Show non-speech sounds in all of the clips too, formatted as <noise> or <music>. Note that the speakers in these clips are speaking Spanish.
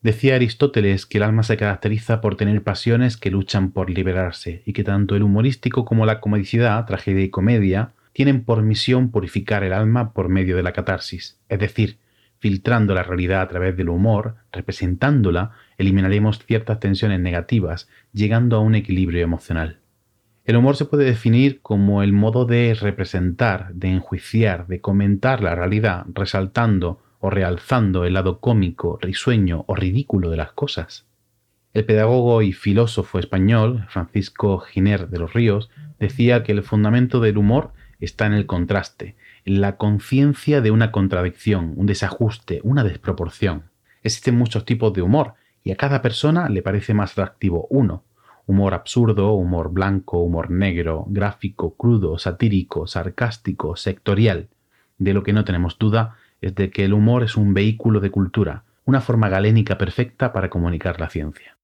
Decía Aristóteles que el alma se caracteriza por tener pasiones que luchan por liberarse y que tanto el humorístico como la comodicidad, tragedia y comedia, tienen por misión purificar el alma por medio de la catarsis, es decir, filtrando la realidad a través del humor, representándola, eliminaremos ciertas tensiones negativas, llegando a un equilibrio emocional. El humor se puede definir como el modo de representar, de enjuiciar, de comentar la realidad, resaltando o realzando el lado cómico, risueño o ridículo de las cosas. El pedagogo y filósofo español Francisco Giner de los Ríos decía que el fundamento del humor está en el contraste, en la conciencia de una contradicción, un desajuste, una desproporción. Existen muchos tipos de humor y a cada persona le parece más atractivo uno. Humor absurdo, humor blanco, humor negro, gráfico, crudo, satírico, sarcástico, sectorial. De lo que no tenemos duda es de que el humor es un vehículo de cultura, una forma galénica perfecta para comunicar la ciencia.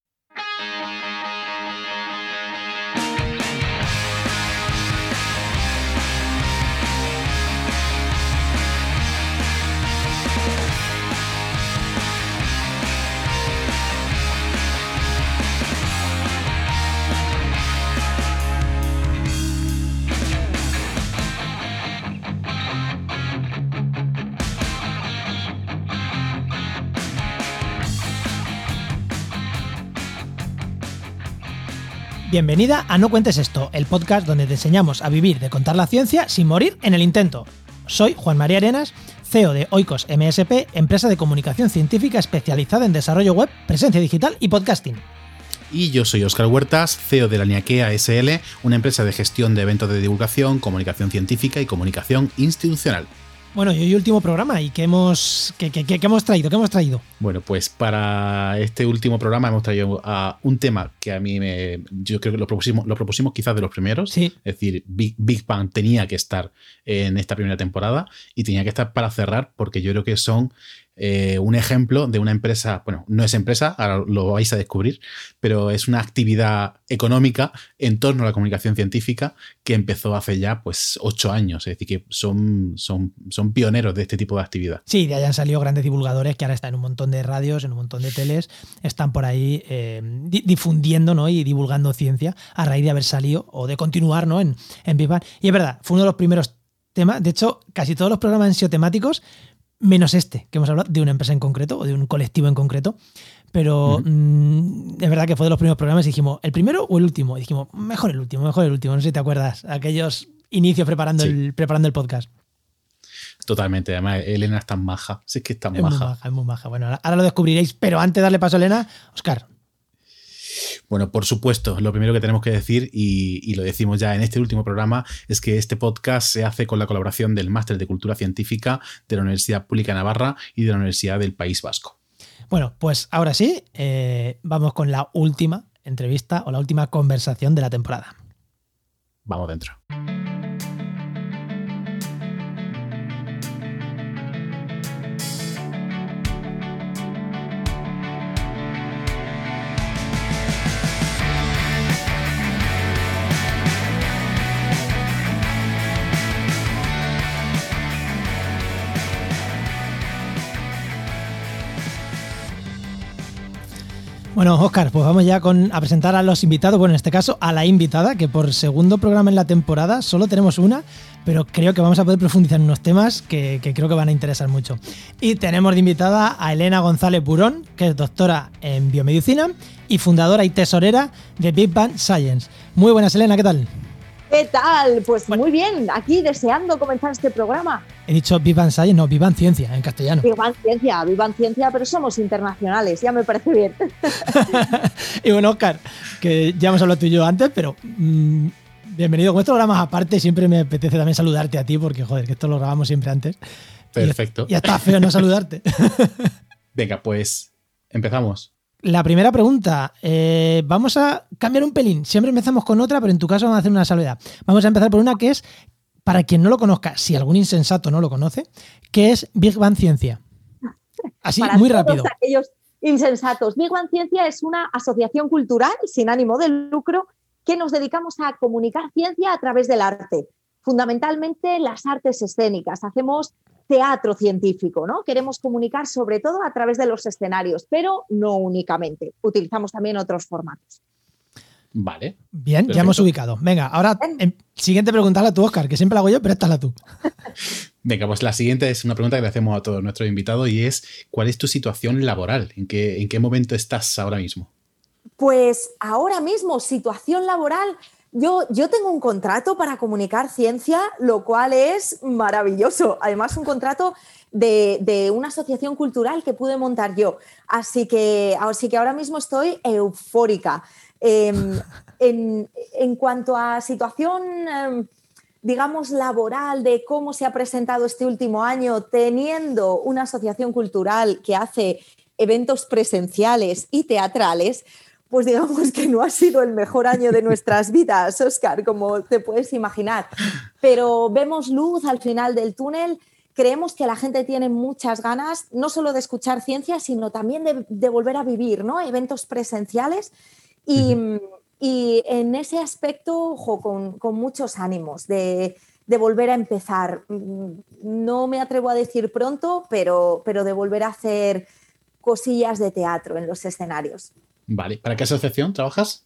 Bienvenida a No Cuentes Esto, el podcast donde te enseñamos a vivir de contar la ciencia sin morir en el intento. Soy Juan María Arenas, CEO de Oikos MSP, empresa de comunicación científica especializada en desarrollo web, presencia digital y podcasting. Y yo soy Oscar Huertas, CEO de la Niaquea SL, una empresa de gestión de eventos de divulgación, comunicación científica y comunicación institucional. Bueno, y hoy último programa, ¿y qué hemos, qué, hemos traído? ¿Qué hemos traído? Bueno, pues para este último programa hemos traído a un tema que a mí me. Yo creo que lo propusimos, lo propusimos quizás de los primeros. Sí. Es decir, Big, Big Bang tenía que estar en esta primera temporada y tenía que estar para cerrar, porque yo creo que son eh, un ejemplo de una empresa, bueno, no es empresa, ahora lo vais a descubrir, pero es una actividad económica en torno a la comunicación científica que empezó hace ya pues ocho años, es decir, que son, son, son pioneros de este tipo de actividad. Sí, de ahí han salido grandes divulgadores que ahora están en un montón de radios, en un montón de teles, están por ahí eh, difundiendo ¿no? y divulgando ciencia a raíz de haber salido o de continuar ¿no? en, en Big Bang. Y es verdad, fue uno de los primeros temas, de hecho, casi todos los programas han sido temáticos, menos este, que hemos hablado de una empresa en concreto o de un colectivo en concreto. Pero mm, es verdad que fue de los primeros programas y dijimos, ¿el primero o el último? Y dijimos, mejor el último, mejor el último. No sé si te acuerdas, aquellos inicios preparando, el, preparando el podcast. Totalmente, además Elena es tan maja, sí que es tan maja. Muy maja. Es muy maja, bueno, ahora lo descubriréis, pero antes de darle paso a Elena, Oscar, bueno, por supuesto, lo primero que tenemos que decir, y, lo decimos ya en este último programa, es que este podcast se hace con la colaboración del Máster de Cultura Científica de la Universidad Pública de Navarra y de la Universidad del País Vasco. Bueno, pues ahora sí, eh, vamos con la última entrevista o la última conversación de la temporada. Vamos dentro. Bueno, Oscar, pues vamos ya con, a presentar a los invitados. Bueno, en este caso a la invitada, que por segundo programa en la temporada solo tenemos una, pero creo que vamos a poder profundizar en unos temas que, creo que van a interesar mucho. Y tenemos de invitada a Elena González Burón, que es doctora en biomedicina y fundadora y tesorera de Big Bang Science. Muy buenas, Elena, ¿qué tal? ¿Qué tal? Pues muy bien, aquí deseando comenzar este programa. He dicho Vivan Science, no, Vivan Ciencia en castellano. Vivan Ciencia, Vivan Ciencia, pero somos internacionales, ya me parece bien. <laughs> y bueno, Oscar, que ya hemos hablado tú y yo antes, pero mm, bienvenido con estos programas aparte. Siempre me apetece también saludarte a ti, porque joder, que esto lo grabamos siempre antes. Perfecto. Ya está feo no saludarte. <laughs> Venga, pues empezamos. La primera pregunta, eh, vamos a cambiar un pelín. Siempre empezamos con otra, pero en tu caso vamos a hacer una salvedad. Vamos a empezar por una que es, para quien no lo conozca, si algún insensato no lo conoce, que es Big Bang Ciencia. Así, muy rápido. Aquellos insensatos. Big Bang Ciencia es una asociación cultural sin ánimo de lucro que nos dedicamos a comunicar ciencia a través del arte, fundamentalmente las artes escénicas. Hacemos teatro científico, ¿no? Queremos comunicar sobre todo a través de los escenarios, pero no únicamente. Utilizamos también otros formatos. Vale. Bien, ya hemos ubicado. Venga, ahora em, siguiente pregunta a tú, Oscar, que siempre la hago yo, pero esta la tú. <laughs> Venga, pues la siguiente es una pregunta que le hacemos a todos nuestros invitados y es ¿cuál es tu situación laboral? ¿En qué, en qué momento estás ahora mismo? Pues ahora mismo, situación laboral, yo, yo, tengo un contrato para comunicar ciencia, lo cual es maravilloso. Además, un contrato de, una asociación cultural que pude montar yo. Así que, así que ahora mismo estoy eufórica. Em, <laughs> en, cuanto a situación, em, digamos, laboral de cómo se ha presentado este último año, teniendo una asociación cultural que hace eventos presenciales y teatrales, pues digamos que no ha sido el mejor año de nuestras <laughs> vidas, Oscar, como te puedes imaginar. Pero vemos luz al final del túnel. Creemos que la gente tiene muchas ganas, no solo de escuchar ciencia, sino también de, volver a vivir ¿no? eventos presenciales. Y, en ese aspecto, con, muchos ánimos de, volver a empezar. No me atrevo a decir pronto, pero, pero de volver a hacer cosillas de teatro en los escenarios. Vale, ¿para qué asociación trabajas?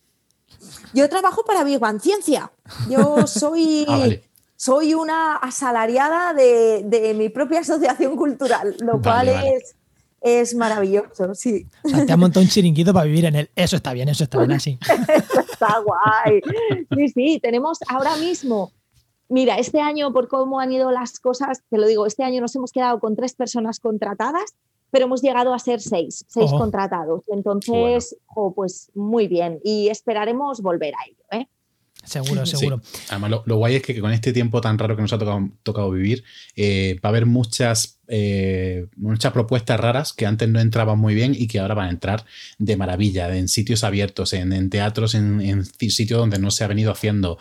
Yo trabajo para Big Bang Ciencia. Yo <laughs> soy, ah, soy una asalariada de, mi propia asociación cultural, lo cual Es, es maravilloso, sí. O sea, te ha montado un chiringuito para vivir en él. Eso está bien, eso está bien así. <laughs> está guay. Sí, sí, tenemos ahora mismo Mira, este año, por cómo han ido las cosas, te lo digo, este año nos hemos quedado con tres personas contratadas pero hemos llegado a ser seis, seis contratados. Entonces, pues muy bien. Y esperaremos volver a ello. ¿eh? Seguro, seguro. Además, lo, guay es que con este tiempo tan raro que nos ha tocado, vivir, eh, va a haber muchas, eh, muchas propuestas raras que antes no entraban muy bien y que ahora van a entrar de maravilla, en sitios abiertos, en, teatros, en, sitios donde no se ha venido haciendo,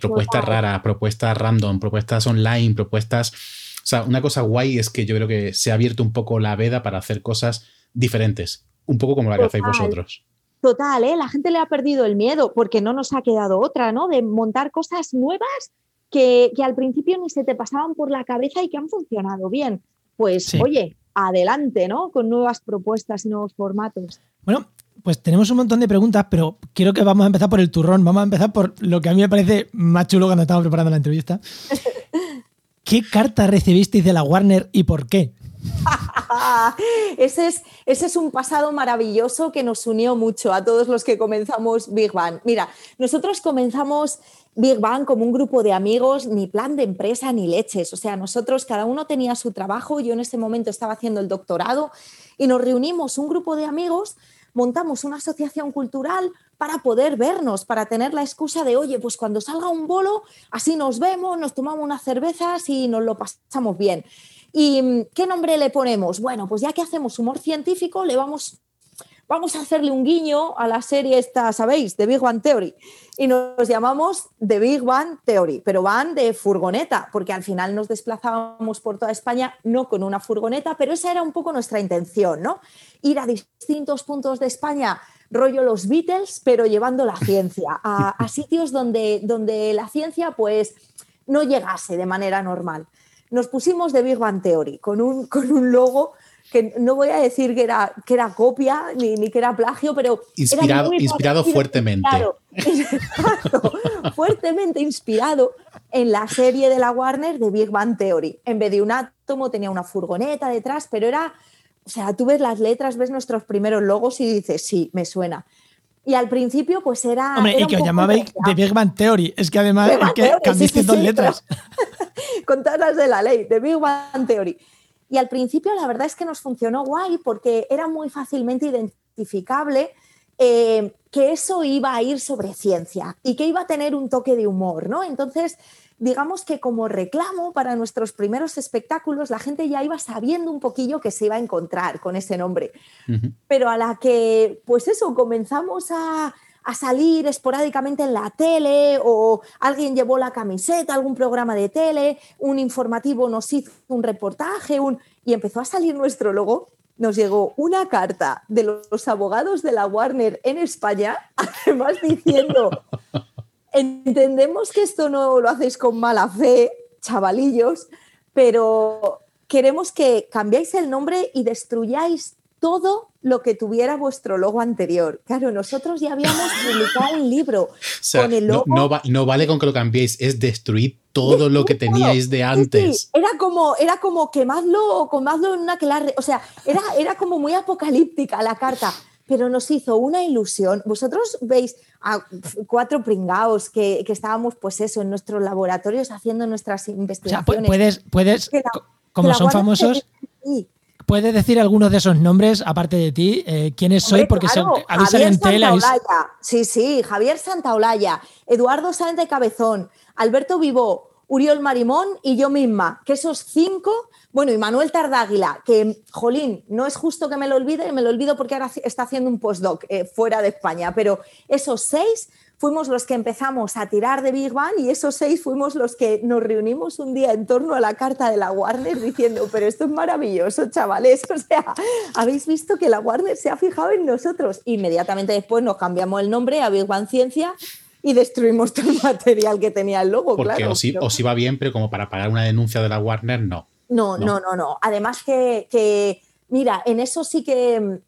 propuestas raras, propuestas random, propuestas online, propuestas o sea, una cosa guay es que yo creo que se ha abierto un poco la veda para hacer cosas diferentes, un poco como la que hacéis vosotros. Total, ¿eh? la gente le ha perdido el miedo porque no nos ha quedado otra, ¿no? De montar cosas nuevas que, al principio ni se te pasaban por la cabeza y que han funcionado bien. Pues oye, adelante, ¿no? Con nuevas propuestas y nuevos formatos. Bueno, pues tenemos un montón de preguntas, pero quiero que vamos a empezar por el turrón. Vamos a empezar por lo que a mí me parece más chulo cuando estamos preparando la entrevista. <laughs> ¿Qué carta recibisteis de la Warner y por qué? <laughs> ese, es, ese es un pasado maravilloso que nos unió mucho a todos los que comenzamos Big Bang. Mira, nosotros comenzamos Big Bang como un grupo de amigos, ni plan de empresa ni leches. O sea, nosotros cada uno tenía su trabajo, yo en ese momento estaba haciendo el doctorado y nos reunimos un grupo de amigos montamos una asociación cultural para poder vernos, para tener la excusa de, oye, pues cuando salga un bolo, así nos vemos, nos tomamos unas cervezas y nos lo pasamos bien. ¿Y mm, qué nombre le ponemos? Bueno, pues ya que hacemos humor científico, le vamos vamos a hacerle un guiño a la serie esta, ¿sabéis? De Big Bang Theory. Y nos llamamos The Big Bang Theory, pero van de furgoneta, porque al final nos desplazábamos por toda España, no con una furgoneta, pero esa era un poco nuestra intención, ¿no? Ir a distintos puntos de España, rollo los Beatles, pero llevando la ciencia, a, sitios donde, donde la ciencia pues no llegase de manera normal. Nos pusimos The Big Bang Theory con un, con un logo que no voy a decir que era, que era copia ni, que era plagio, pero... Inspirado, inspirado fuertemente. fuertemente inspirado en la serie de la Warner de Big Bang Theory. En vez de un átomo tenía una furgoneta detrás, pero era... O sea, tú ves las letras, ves nuestros primeros logos y dices, sí, me suena. Y al principio, pues era. Hombre, y que os llamabais de Big Bang Theory. Es que además es que cambiaste dos letras. <laughs> Con todas las de la ley, de Big Bang Theory. Y al principio la verdad es que nos funcionó guay porque era muy fácilmente identificable eh, que eso iba a ir sobre ciencia y que iba a tener un toque de humor, ¿no? Entonces, digamos que como reclamo para nuestros primeros espectáculos, la gente ya iba sabiendo un poquillo que se iba a encontrar con ese nombre. Pero a la que, pues eso, comenzamos a, a salir esporádicamente en la tele o alguien llevó la camiseta, algún programa de tele, un informativo nos hizo un reportaje un... y empezó a salir nuestro logo. Nos llegó una carta de los abogados de la Warner en España, <laughs> además diciendo, entendemos que esto no lo hacéis con mala fe, chavalillos, pero queremos que cambiéis el nombre y destruyáis todo lo que tuviera vuestro logo anterior. Claro, nosotros ya habíamos <laughs> publicado un libro con el logo. No, vale con que lo cambiéis, es destruir todo lo que <laughs> teníais de antes. Era como, era como quemadlo, quemadlo en una clara. O sea, era, era como muy apocalíptica la carta, pero nos hizo una ilusión. Vosotros veis a cuatro pringaos que, estábamos, pues eso, en nuestros laboratorios haciendo nuestras investigaciones. puedes, puedes, como son famosos. <laughs> ¿Puedes decir algunos de esos nombres, aparte de ti? Eh, ¿Quiénes sois? Porque claro, en tela. Sí, sí, Javier Santaolalla, Eduardo Sáenz de Cabezón, Alberto Vivó, Uriol Marimón y yo misma, que esos cinco, bueno, y Manuel Tardáguila, que, jolín, no es justo que me lo olvide, me lo olvido porque ahora está haciendo un postdoc eh, fuera de España, pero esos seis fuimos los que empezamos a tirar de Big Bang y esos seis fuimos los que nos reunimos un día en torno a la carta de la Warner diciendo, pero esto es maravilloso, chavales. <laughs> O sea, habéis visto que la Warner se ha fijado en nosotros. Inmediatamente después nos cambiamos el nombre a Big Bang Ciencia y destruimos todo el material que tenía el logo. Porque os, iba bien, pero como para pagar una denuncia de la Warner, no. No, no, no, no. Además que, que, mira, en eso sí que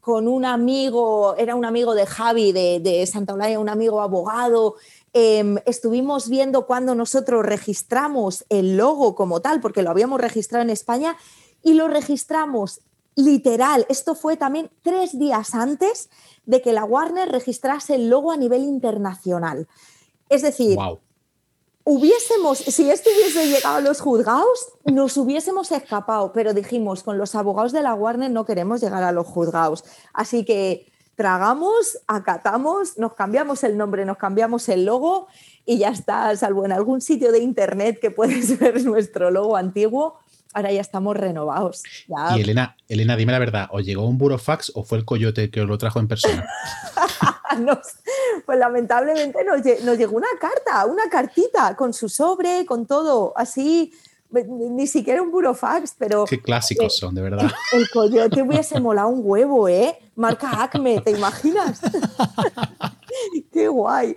con un amigo, era un amigo de Javi de, Santa Eulalia, un amigo abogado. Em, estuvimos viendo cuando nosotros registramos el logo como tal, porque lo habíamos registrado en España, y lo registramos literal. Esto fue también tres días antes de que la Warner registrase el logo a nivel internacional. Es decir, hubiésemos, si esto hubiese llegado a los juzgados, nos hubiésemos escapado, pero dijimos, con los abogados de la Warner no queremos llegar a los juzgados. Así que tragamos, acatamos, nos cambiamos el nombre, nos cambiamos el logo y ya está, salvo en algún sitio de internet que puedes <laughs> ver nuestro logo antiguo, ahora ya estamos renovados. Y Elena, Elena, dime la verdad, ¿os llegó un burofax o fue el coyote que os lo trajo en persona? <laughs> <laughs> pues lamentablemente nos, llegó una carta, una cartita con su sobre, con todo, así, ni siquiera un burofax, pero... Qué clásicos son, de verdad. El, coyote hubiese molado un huevo, ¿eh? Marca Acme, ¿te imaginas? <laughs> <laughs> Qué guay.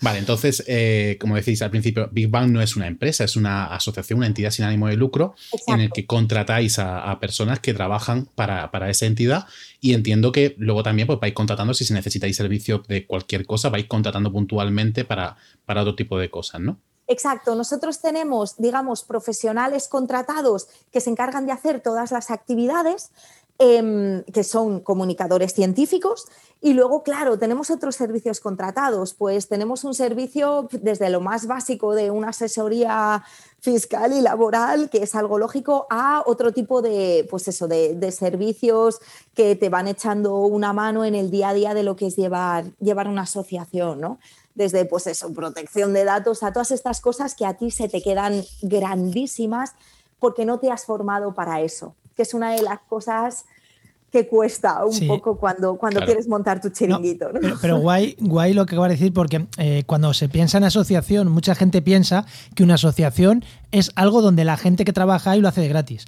Vale, entonces, eh, como decís al principio, Big Bang no es una empresa, es una asociación, una entidad sin ánimo de lucro, en el que contratáis a, personas que trabajan para, esa entidad. Y entiendo que luego también pues, vais contratando, si necesitáis servicio de cualquier cosa, vais contratando puntualmente para, para otro tipo de cosas, ¿no? Exacto, nosotros tenemos, digamos, profesionales contratados que se encargan de hacer todas las actividades, em, que son comunicadores científicos, y luego, claro, tenemos otros servicios contratados, pues tenemos un servicio desde lo más básico de una asesoría fiscal y laboral, que es algo lógico, a otro tipo de, pues eso, de, servicios que te van echando una mano en el día a día de lo que es llevar, llevar una asociación, ¿no? desde pues eso, protección de datos, a todas estas cosas que a ti se te quedan grandísimas porque no te has formado para eso, que es una de las cosas que cuesta un poco cuando, cuando quieres montar tu chiringuito. pero, guay, guay lo que va a decir, porque eh, cuando se piensa en asociación, mucha gente piensa que una asociación es algo donde la gente que trabaja ahí lo hace de gratis.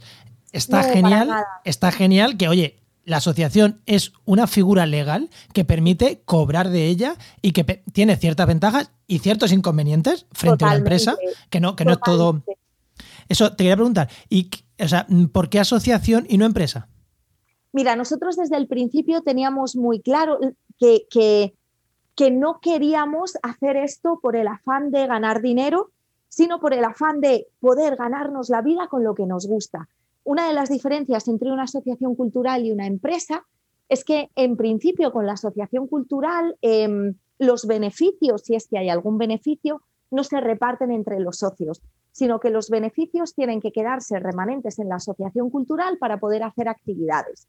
Está genial, está genial que, oye, la asociación es una figura legal que permite cobrar de ella y que tiene ciertas ventajas y ciertos inconvenientes frente a la empresa, que no, que no es todo. Eso te quería preguntar, y, o sea, ¿por qué asociación y no empresa? Mira, nosotros desde el principio teníamos muy claro que, que, que no queríamos hacer esto por el afán de ganar dinero, sino por el afán de poder ganarnos la vida con lo que nos gusta. Una de las diferencias entre una asociación cultural y una empresa es que, en principio, con la asociación cultural, em, los beneficios, si es que hay algún beneficio, no se reparten entre los socios, sino que los beneficios tienen que quedarse remanentes en la asociación cultural para poder hacer actividades.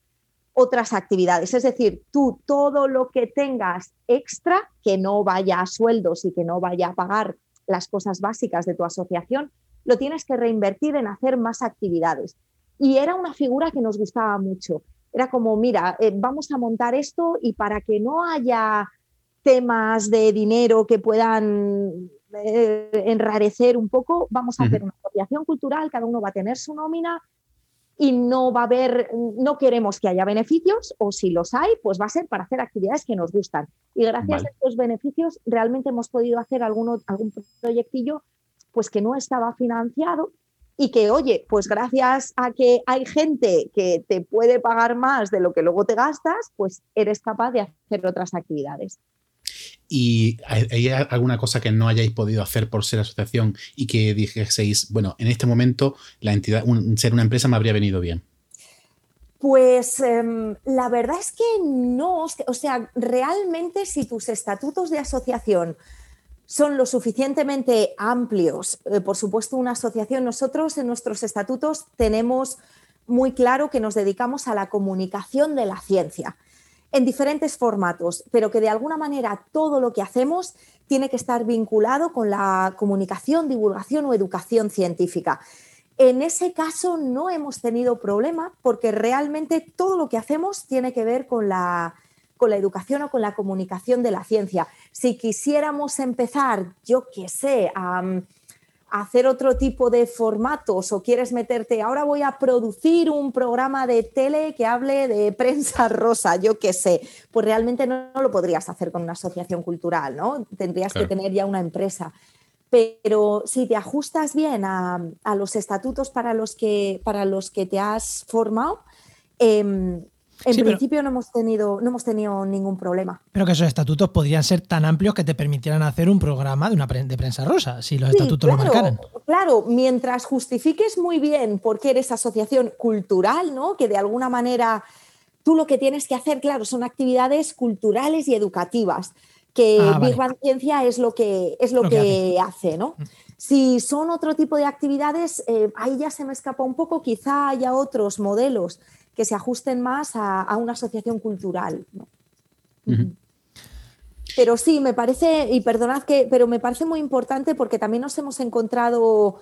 Otras actividades, es decir, tú todo lo que tengas extra, que no vaya a sueldos y que no vaya a pagar las cosas básicas de tu asociación, lo tienes que reinvertir en hacer más actividades. Y era una figura que nos gustaba mucho. Era como, mira, eh, vamos a montar esto y para que no haya temas de dinero que puedan eh, enrarecer un poco, vamos a hacer una asociación cultural, cada uno va a tener su nómina y no va a haber, no queremos que haya beneficios o si los hay, pues va a ser para hacer actividades que nos gustan. Y gracias a estos beneficios realmente hemos podido hacer algún, algún proyectillo pues que no estaba financiado y que, oye, pues gracias a que hay gente que te puede pagar más de lo que luego te gastas, pues eres capaz de hacer otras actividades. ¿Y hay alguna cosa que no hayáis podido hacer por ser asociación y que dijeseis, bueno, en este momento la entidad, ser una empresa me habría venido bien? Pues em, la verdad es que no, o sea, realmente si tus estatutos de asociación son lo suficientemente amplios. Eh, por supuesto, una asociación, nosotros en nuestros estatutos tenemos muy claro que nos dedicamos a la comunicación de la ciencia en diferentes formatos, pero que de alguna manera todo lo que hacemos tiene que estar vinculado con la comunicación, divulgación o educación científica. En ese caso no hemos tenido problema porque realmente todo lo que hacemos tiene que ver con la con la educación o con la comunicación de la ciencia. Si quisiéramos empezar, yo qué sé, a, hacer otro tipo de formatos o quieres meterte, ahora voy a producir un programa de tele que hable de <laughs> prensa rosa, yo qué sé, pues realmente no, lo podrías hacer con una asociación cultural, ¿no? Tendrías que tener ya una empresa. Pero si te ajustas bien a, los estatutos para los, que, para los que te has formado, eh, en principio no, hemos tenido, no hemos tenido ningún problema. Pero que esos estatutos podrían ser tan amplios que te permitieran hacer un programa de, una de prensa rosa, si los estatutos lo marcaran. Claro, mientras justifiques muy bien por qué eres asociación cultural, ¿no? que de alguna manera tú lo que tienes que hacer, claro, son actividades culturales y educativas, que ah, Big Bang Ciencia es lo que, es lo, que, hace. ¿no? Mm. Si son otro tipo de actividades, eh, ahí ya se me escapa un poco, quizá haya otros modelos que se ajusten más a, una asociación cultural. Pero sí, me parece, y perdonad que, pero me parece muy importante porque también nos hemos encontrado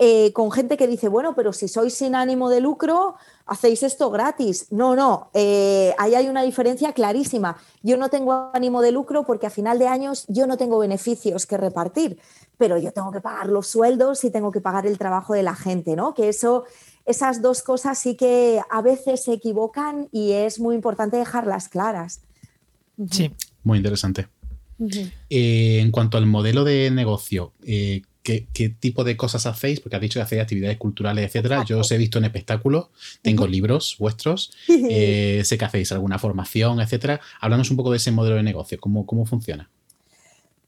eh, con gente que dice, bueno, pero si sois sin ánimo de lucro, hacéis esto gratis. No, no, eh, ahí hay una diferencia clarísima. Yo no tengo ánimo de lucro porque a final de años yo no tengo beneficios que repartir, pero yo tengo que pagar los sueldos y tengo que pagar el trabajo de la gente, ¿no? Que eso esas dos cosas sí que a veces se equivocan y es muy importante dejarlas claras. Sí. Muy interesante. Eh, en cuanto al modelo de negocio, eh, ¿qué, tipo de cosas hacéis? Porque has dicho que hacéis actividades culturales, etcétera. Yo os he visto en espectáculos, tengo libros vuestros, <laughs> eh, sé que hacéis alguna formación, etcétera. Háblanos un poco de ese modelo de negocio, cómo, cómo funciona.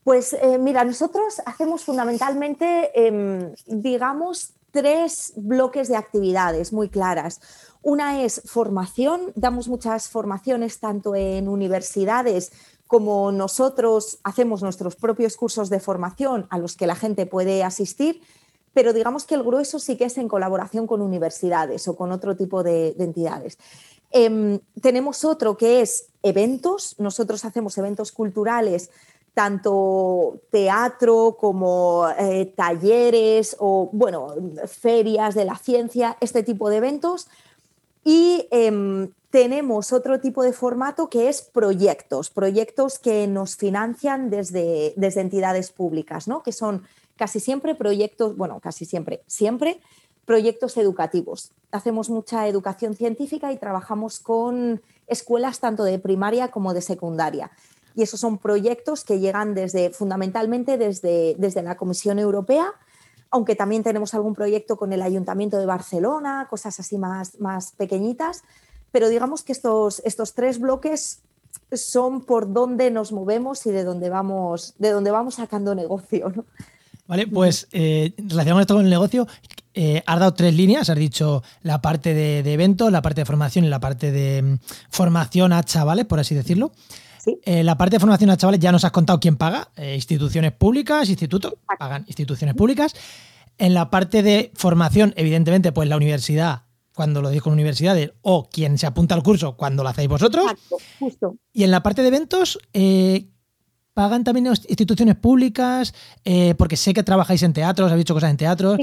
Pues mira, nosotros hacemos fundamentalmente, em, digamos, tres bloques de actividades muy claras. Una es formación, damos muchas formaciones tanto en universidades como nosotros hacemos nuestros propios cursos de formación a los que la gente puede asistir, pero digamos que el grueso sí que es en colaboración con universidades o con otro tipo de, entidades. Em, tenemos otro que es eventos, nosotros hacemos eventos culturales tanto teatro como eh, talleres o, bueno, ferias de la ciencia, este tipo de eventos. Y em, tenemos otro tipo de formato que es proyectos, proyectos que nos financian desde, desde entidades públicas, ¿no? que son casi siempre proyectos, bueno, casi siempre, siempre proyectos educativos. Hacemos mucha educación científica y trabajamos con escuelas tanto de primaria como de secundaria y esos son proyectos que llegan desde, fundamentalmente desde, desde la Comisión Europea, aunque también tenemos algún proyecto con el Ayuntamiento de Barcelona, cosas así más, más pequeñitas, pero digamos que estos, estos tres bloques son por donde nos movemos y de dónde vamos, de dónde vamos sacando negocio. Vale, pues eh, relacionado esto con el negocio, eh, has dado tres líneas, has dicho la parte de, de eventos, la parte de formación y la parte de mm, formación a chavales, por así decirlo. Eh, la parte de formación a chavales ya nos has contado quién paga, eh, instituciones públicas, institutos, pagan instituciones públicas. En la parte de formación, evidentemente, pues la universidad, cuando lo con universidades, o quien se apunta al curso cuando lo hacéis vosotros. justo. Y en la parte de eventos, eh, pagan también instituciones públicas, porque sé que trabajáis en teatros, habéis dicho cosas en teatros,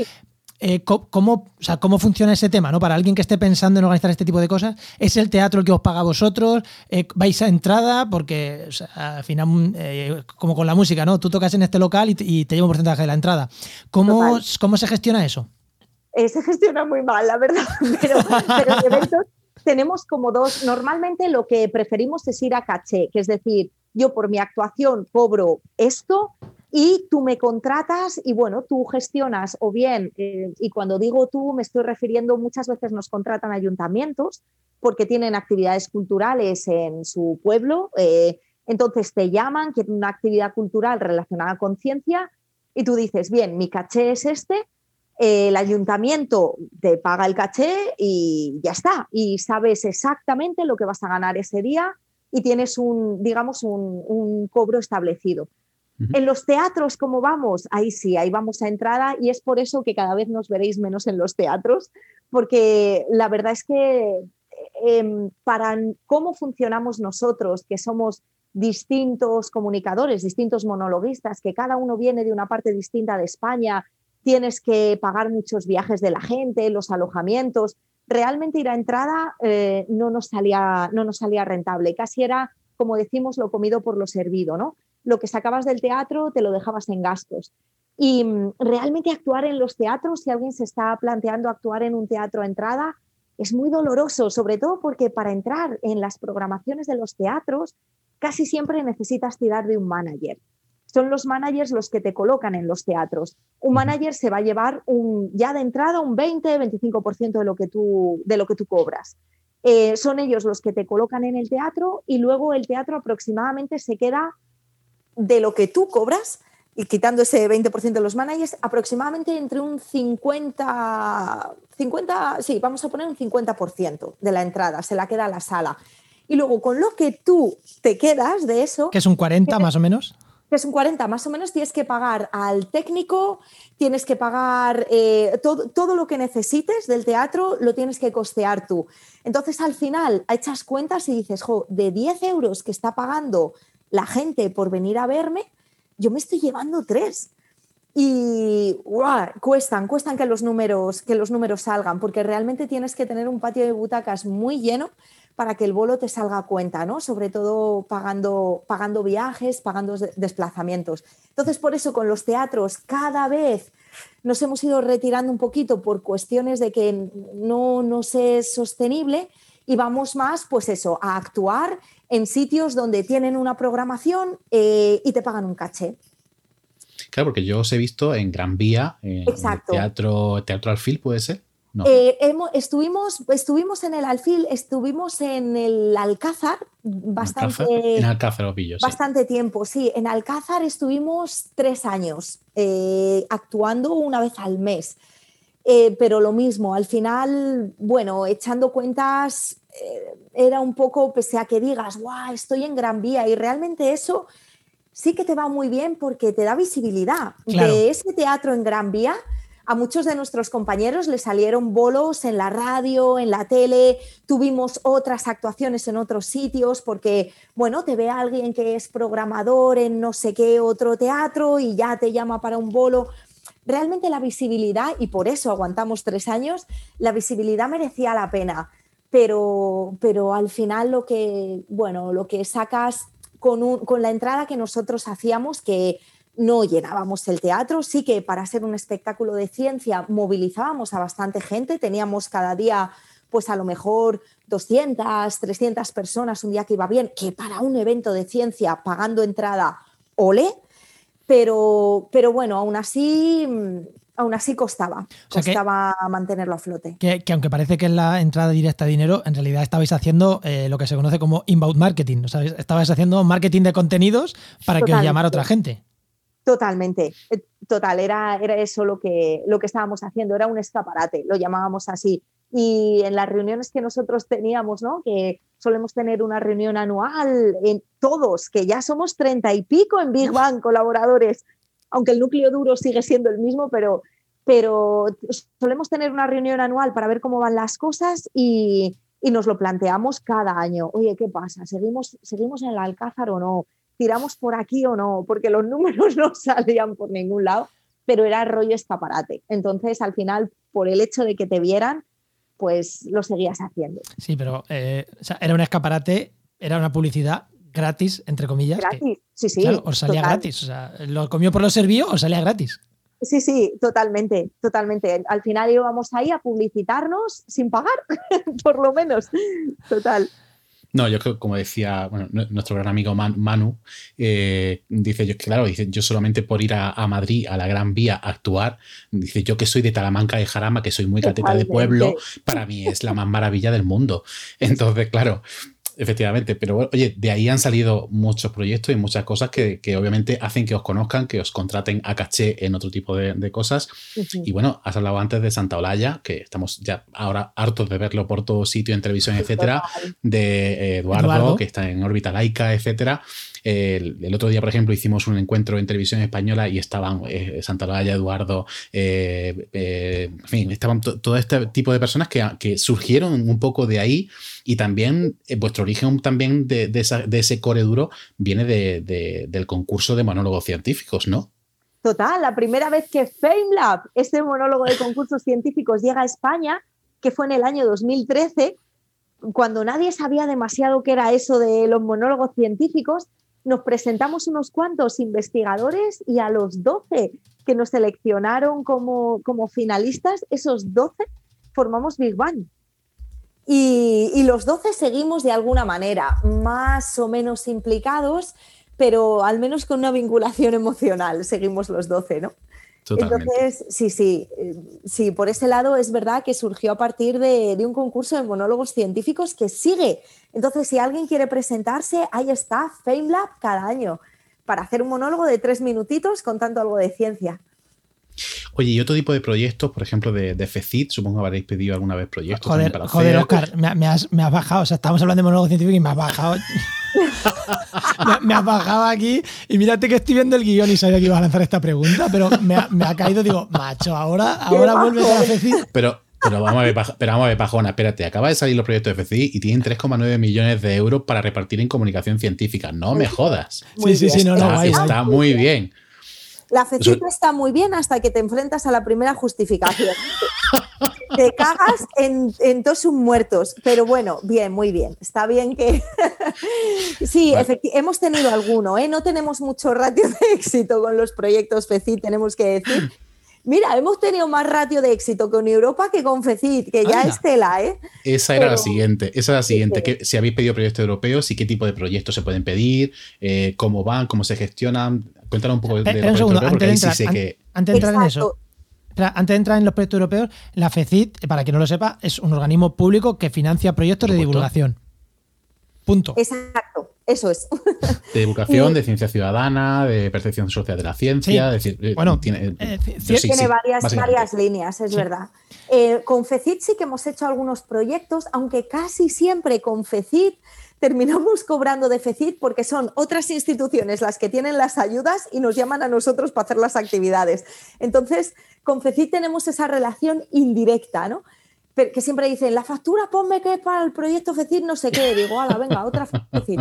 eh, ¿cómo, ¿cómo funciona ese tema? ¿no? Para alguien que esté pensando en organizar este tipo de cosas, ¿es el teatro el que os paga a vosotros? Eh, ¿Vais a entrada? Porque al final, eh, como con la música, ¿no? Tú tocas en este local y, te lleva un porcentaje de la entrada. ¿Cómo, ¿cómo se gestiona eso? se gestiona muy mal, la verdad, <laughs> pero, pero eventos tenemos como dos. Normalmente lo que preferimos es ir a caché, que es decir, yo por mi actuación cobro esto, y tú me contratas y bueno, tú gestionas o bien, eh, y cuando digo tú me estoy refiriendo, muchas veces nos contratan ayuntamientos porque tienen actividades culturales en su pueblo, eh, entonces te llaman, quieren una actividad cultural relacionada con ciencia y tú dices, bien, mi caché es este, eh, el ayuntamiento te paga el caché y ya está, y sabes exactamente lo que vas a ganar ese día y tienes un, digamos, un cobro establecido. En los teatros, ¿cómo vamos? Ahí sí, ahí vamos a entrada y es por eso que cada vez nos veréis menos en los teatros, porque la verdad es que em, para cómo funcionamos nosotros, que somos distintos comunicadores, distintos monologuistas, que cada uno viene de una parte distinta de España, tienes que pagar muchos viajes de la gente, los alojamientos. Realmente ir a entrada eh, no, nos salía, no nos salía rentable, casi era, como decimos, lo comido por lo servido, ¿no? Lo que sacabas del teatro te lo dejabas en gastos. Y mm, realmente actuar en los teatros, si alguien se está planteando actuar en un teatro a entrada, es muy doloroso, sobre todo porque para entrar en las programaciones de los teatros casi siempre necesitas tirar de un manager. Son los managers los que te colocan en los teatros. Un manager se va a llevar un, ya de entrada un 20-25% de, lo que tú, de lo que tú cobras. Eh, son ellos los que te colocan en el teatro y luego el teatro aproximadamente se queda de lo que tú cobras, y quitando ese 20% de los managers, aproximadamente entre un 50, 50, sí, vamos a poner un 50% de la entrada, se la queda a la sala. Y luego con lo que tú te quedas de eso... Que es un 40 más o menos. Que es un 40 más o menos, tienes que pagar al técnico, tienes que pagar eh, todo, todo, lo que necesites del teatro, lo tienes que costear tú. Entonces al final echas cuentas y dices, jo, de 10 euros que está pagando la gente por venir a verme, yo me estoy llevando tres. Y cuestan, cuestan que los, números, que los números salgan, porque realmente tienes que tener un patio de butacas muy lleno para que el bolo te salga a cuenta, ¿no? Sobre todo pagando, pagando viajes, pagando desplazamientos. Entonces, por eso con los teatros cada vez nos hemos ido retirando un poquito por cuestiones de que no nos es sostenible y vamos más, pues eso, a actuar en sitios donde tienen una programación eh, y te pagan un caché. Claro, porque yo os he visto en Gran Vía, en teatro, teatro Alfil, ¿puede ser? Eh, estuvimos, estuvimos en el Alfil, estuvimos en el Alcázar bastante, en Alcázar, bastante tiempo, sí. En Alcázar estuvimos tres años eh, actuando una vez al mes. Eh, pero lo mismo, al final, bueno, echando cuentas, era un poco, pese a que digas, guau, estoy en Gran Vía, y realmente eso sí que te va muy bien porque te da visibilidad. De ese teatro en Gran Vía, a muchos de nuestros compañeros les salieron bolos en la radio, en la tele, tuvimos otras actuaciones en otros sitios porque, bueno, te ve alguien que es programador en no sé qué otro teatro y ya te llama para un bolo realmente la visibilidad, y por eso aguantamos tres años, la visibilidad merecía la pena. Pero, pero al final lo que, bueno, lo que sacas con, con la entrada que nosotros hacíamos, que no llenábamos el teatro, sí que para ser un espectáculo de ciencia movilizábamos a bastante gente, teníamos cada día pues a lo mejor 200, 300 personas un día que iba bien, que para un evento de ciencia pagando entrada, ole, pero, pero bueno, aún así, aún así costaba, costaba mantenerlo a flote. Que, aunque parece que es la entrada directa de dinero, en realidad estabais haciendo eh, lo que se conoce como inbound marketing, o sea, estabais haciendo marketing de contenidos para que os llamara otra gente. Totalmente, eh, total, era, era eso lo que, lo que estábamos haciendo, era un escaparate, lo llamábamos así. Y en las reuniones que nosotros teníamos, ¿no? que solemos tener una reunión anual en todos, que ya somos treinta y pico en Big Bang colaboradores, aunque el núcleo duro sigue siendo el mismo, pero, pero solemos tener una reunión anual para ver cómo van las cosas y, y nos lo planteamos cada año. Oye, ¿qué pasa? ¿Seguimos, ¿Seguimos en el Alcázar o no? ¿Tiramos por aquí o no? Porque los números <laughs> no salían por ningún lado, pero era rollo escaparate. Entonces, al final, por el hecho de que te vieran, pues lo seguías haciendo. Sí, pero eh, era un escaparate, era una publicidad gratis, entre comillas. Gratis, sí, sí. os salía gratis. O sea, lo comió por lo servió, os salía gratis. Sí, sí, totalmente, totalmente. Al final íbamos ahí a publicitarnos sin pagar, <laughs> por lo menos. Total. No, yo creo, como decía nuestro gran amigo Manu, eh, dice yo, claro, dice, yo solamente por ir a, Madrid, a la Gran Vía, a actuar, dice yo que soy de Talamanca de Jarama, que soy muy cateta de pueblo, para mí es la más maravilla del mundo. Entonces, claro, Efectivamente, pero oye, de ahí han salido muchos proyectos y muchas cosas que, obviamente hacen que os conozcan, que os contraten a caché en otro tipo de, cosas. Y bueno, has hablado antes de Santa Olaya, que estamos ya ahora hartos de verlo por todo sitio, en televisión, etcétera, de eh, Eduardo, que está en órbita laica, etcétera. El, otro día, por ejemplo, hicimos un encuentro en televisión española y estaban eh, Santa Laya, Eduardo, eh, eh, en fin, estaban todo este tipo de personas que, surgieron un poco de ahí y también vuestro origen también de, ese core duro viene del concurso de monólogos científicos, ¿no? Total, la primera vez que FameLab, este monólogo de concursos científicos, llega a España, que fue en el año 2013, cuando nadie sabía demasiado qué era eso de los monólogos científicos, nos presentamos unos cuantos investigadores y a los 12 que nos seleccionaron como, como finalistas, esos 12 formamos Big Bang. Y, y, los 12 seguimos de alguna manera, más o menos implicados, pero al menos con una vinculación emocional, seguimos los 12, ¿no? Entonces, sí, sí, eh, sí, por ese lado es verdad que surgió a partir de, un concurso de monólogos científicos que sigue. Entonces, si alguien quiere presentarse, ahí está, FameLab cada año, para hacer un monólogo de tres minutitos contando algo de ciencia. Oye, y otro tipo de proyectos, por ejemplo, de, de FECIT, supongo que habréis pedido alguna vez proyectos. Joder, para joder Oscar, me, has, me, has, bajado. O sea, estamos hablando de monólogo científico y me has bajado. <laughs> me, has bajado aquí y mírate que estoy viendo el guion y sabía que ibas a lanzar esta pregunta, pero me ha, me ha caído, digo, macho, ahora, ahora vuelve a la FECIT. Pero, pero vamos, a ver, pero vamos a ver, Pajona, espérate, acaba de salir los proyectos de FCI y tienen 3,9 millones de euros para repartir en comunicación científica. No me jodas. sí, sí, sí, no, no, está, está muy bien. La fecita está muy bien hasta que te enfrentas a la primera justificación. <laughs> te cagas en, todos sus muertos, pero bueno, bien, muy bien. Está bien que... <laughs> sí, hemos tenido alguno, ¿eh? No tenemos mucho ratio de éxito con los proyectos FECIT, tenemos que decir, Mira, hemos tenido más ratio de éxito con Europa que con FECIT, que ya es tela, ¿eh? Esa era la siguiente, esa era la siguiente. si habéis pedido proyectos europeos y qué tipo de proyectos se pueden pedir, eh, cómo van, cómo se gestionan. Cuéntanos un poco de, los un antes, de entrar, antes de entrar en eso. Antes de entrar en los proyectos europeos, la FECIT, para quien no lo sepa, es un organismo público que financia proyectos de divulgación. Punto. Exacto. Eso es. De educación, de ciencia ciudadana, de percepción social de la ciencia. decir, eh, bueno, tiene, eh, tiene varias, varias líneas, es verdad. Eh, con FECIT sí que hemos hecho algunos proyectos, aunque casi siempre con FECIT terminamos <laughs> cobrando de FECIT porque son otras instituciones las que tienen las ayudas y nos llaman a nosotros para hacer las actividades. Entonces, con FECIT tenemos esa relación indirecta, ¿no? que siempre dicen, la factura ponme que para el proyecto FECIT no sé qué. Digo, ala, venga, otra FECIT.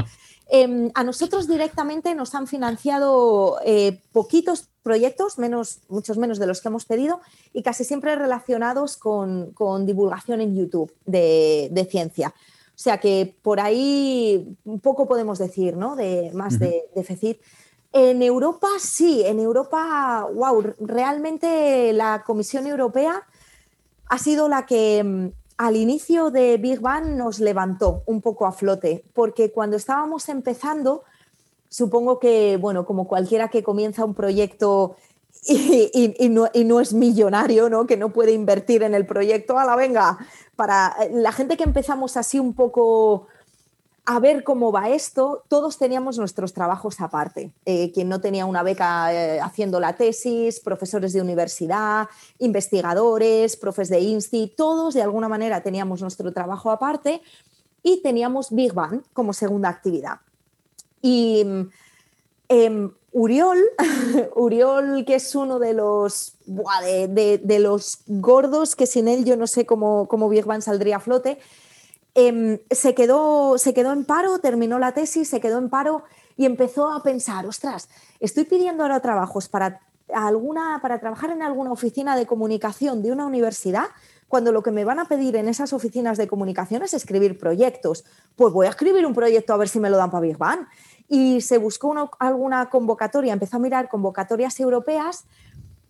Em, a nosotros directamente nos han financiado eh, poquitos proyectos, menos, muchos menos de los que hemos pedido, y casi siempre relacionados con, divulgación en YouTube de, ciencia. O sea que por ahí poco podemos decir, ¿no? De, más de, de FECIT. En Europa sí, en Europa, wow, realmente la Comisión Europea ha sido la que mm, al inicio de Big Bang nos levantó un poco a flote, porque cuando estábamos empezando, supongo que, bueno, como cualquiera que comienza un proyecto y, no, y, no, es millonario, ¿no? que no puede invertir en el proyecto, a la venga, para la gente que empezamos así un poco a ver cómo va esto, todos teníamos nuestros trabajos aparte. Eh, quien no tenía una beca eh, haciendo la tesis, profesores de universidad, investigadores, profes de INSTI, todos de alguna manera teníamos nuestro trabajo aparte y teníamos Big Bang como segunda actividad. Y em, Uriol, <laughs> Uriol, que es uno de los, de, los gordos, que sin él yo no sé cómo, cómo Big Bang saldría a flote, Em, se, quedó, se quedó en paro, terminó la tesis, se quedó en paro y empezó a pensar, ostras, estoy pidiendo ahora trabajos para, alguna, para trabajar en alguna oficina de comunicación de una universidad, cuando lo que me van a pedir en esas oficinas de comunicación es escribir proyectos. Pues voy a escribir un proyecto a ver si me lo dan para Big Bang. Y se buscó alguna convocatoria, empezó a mirar convocatorias europeas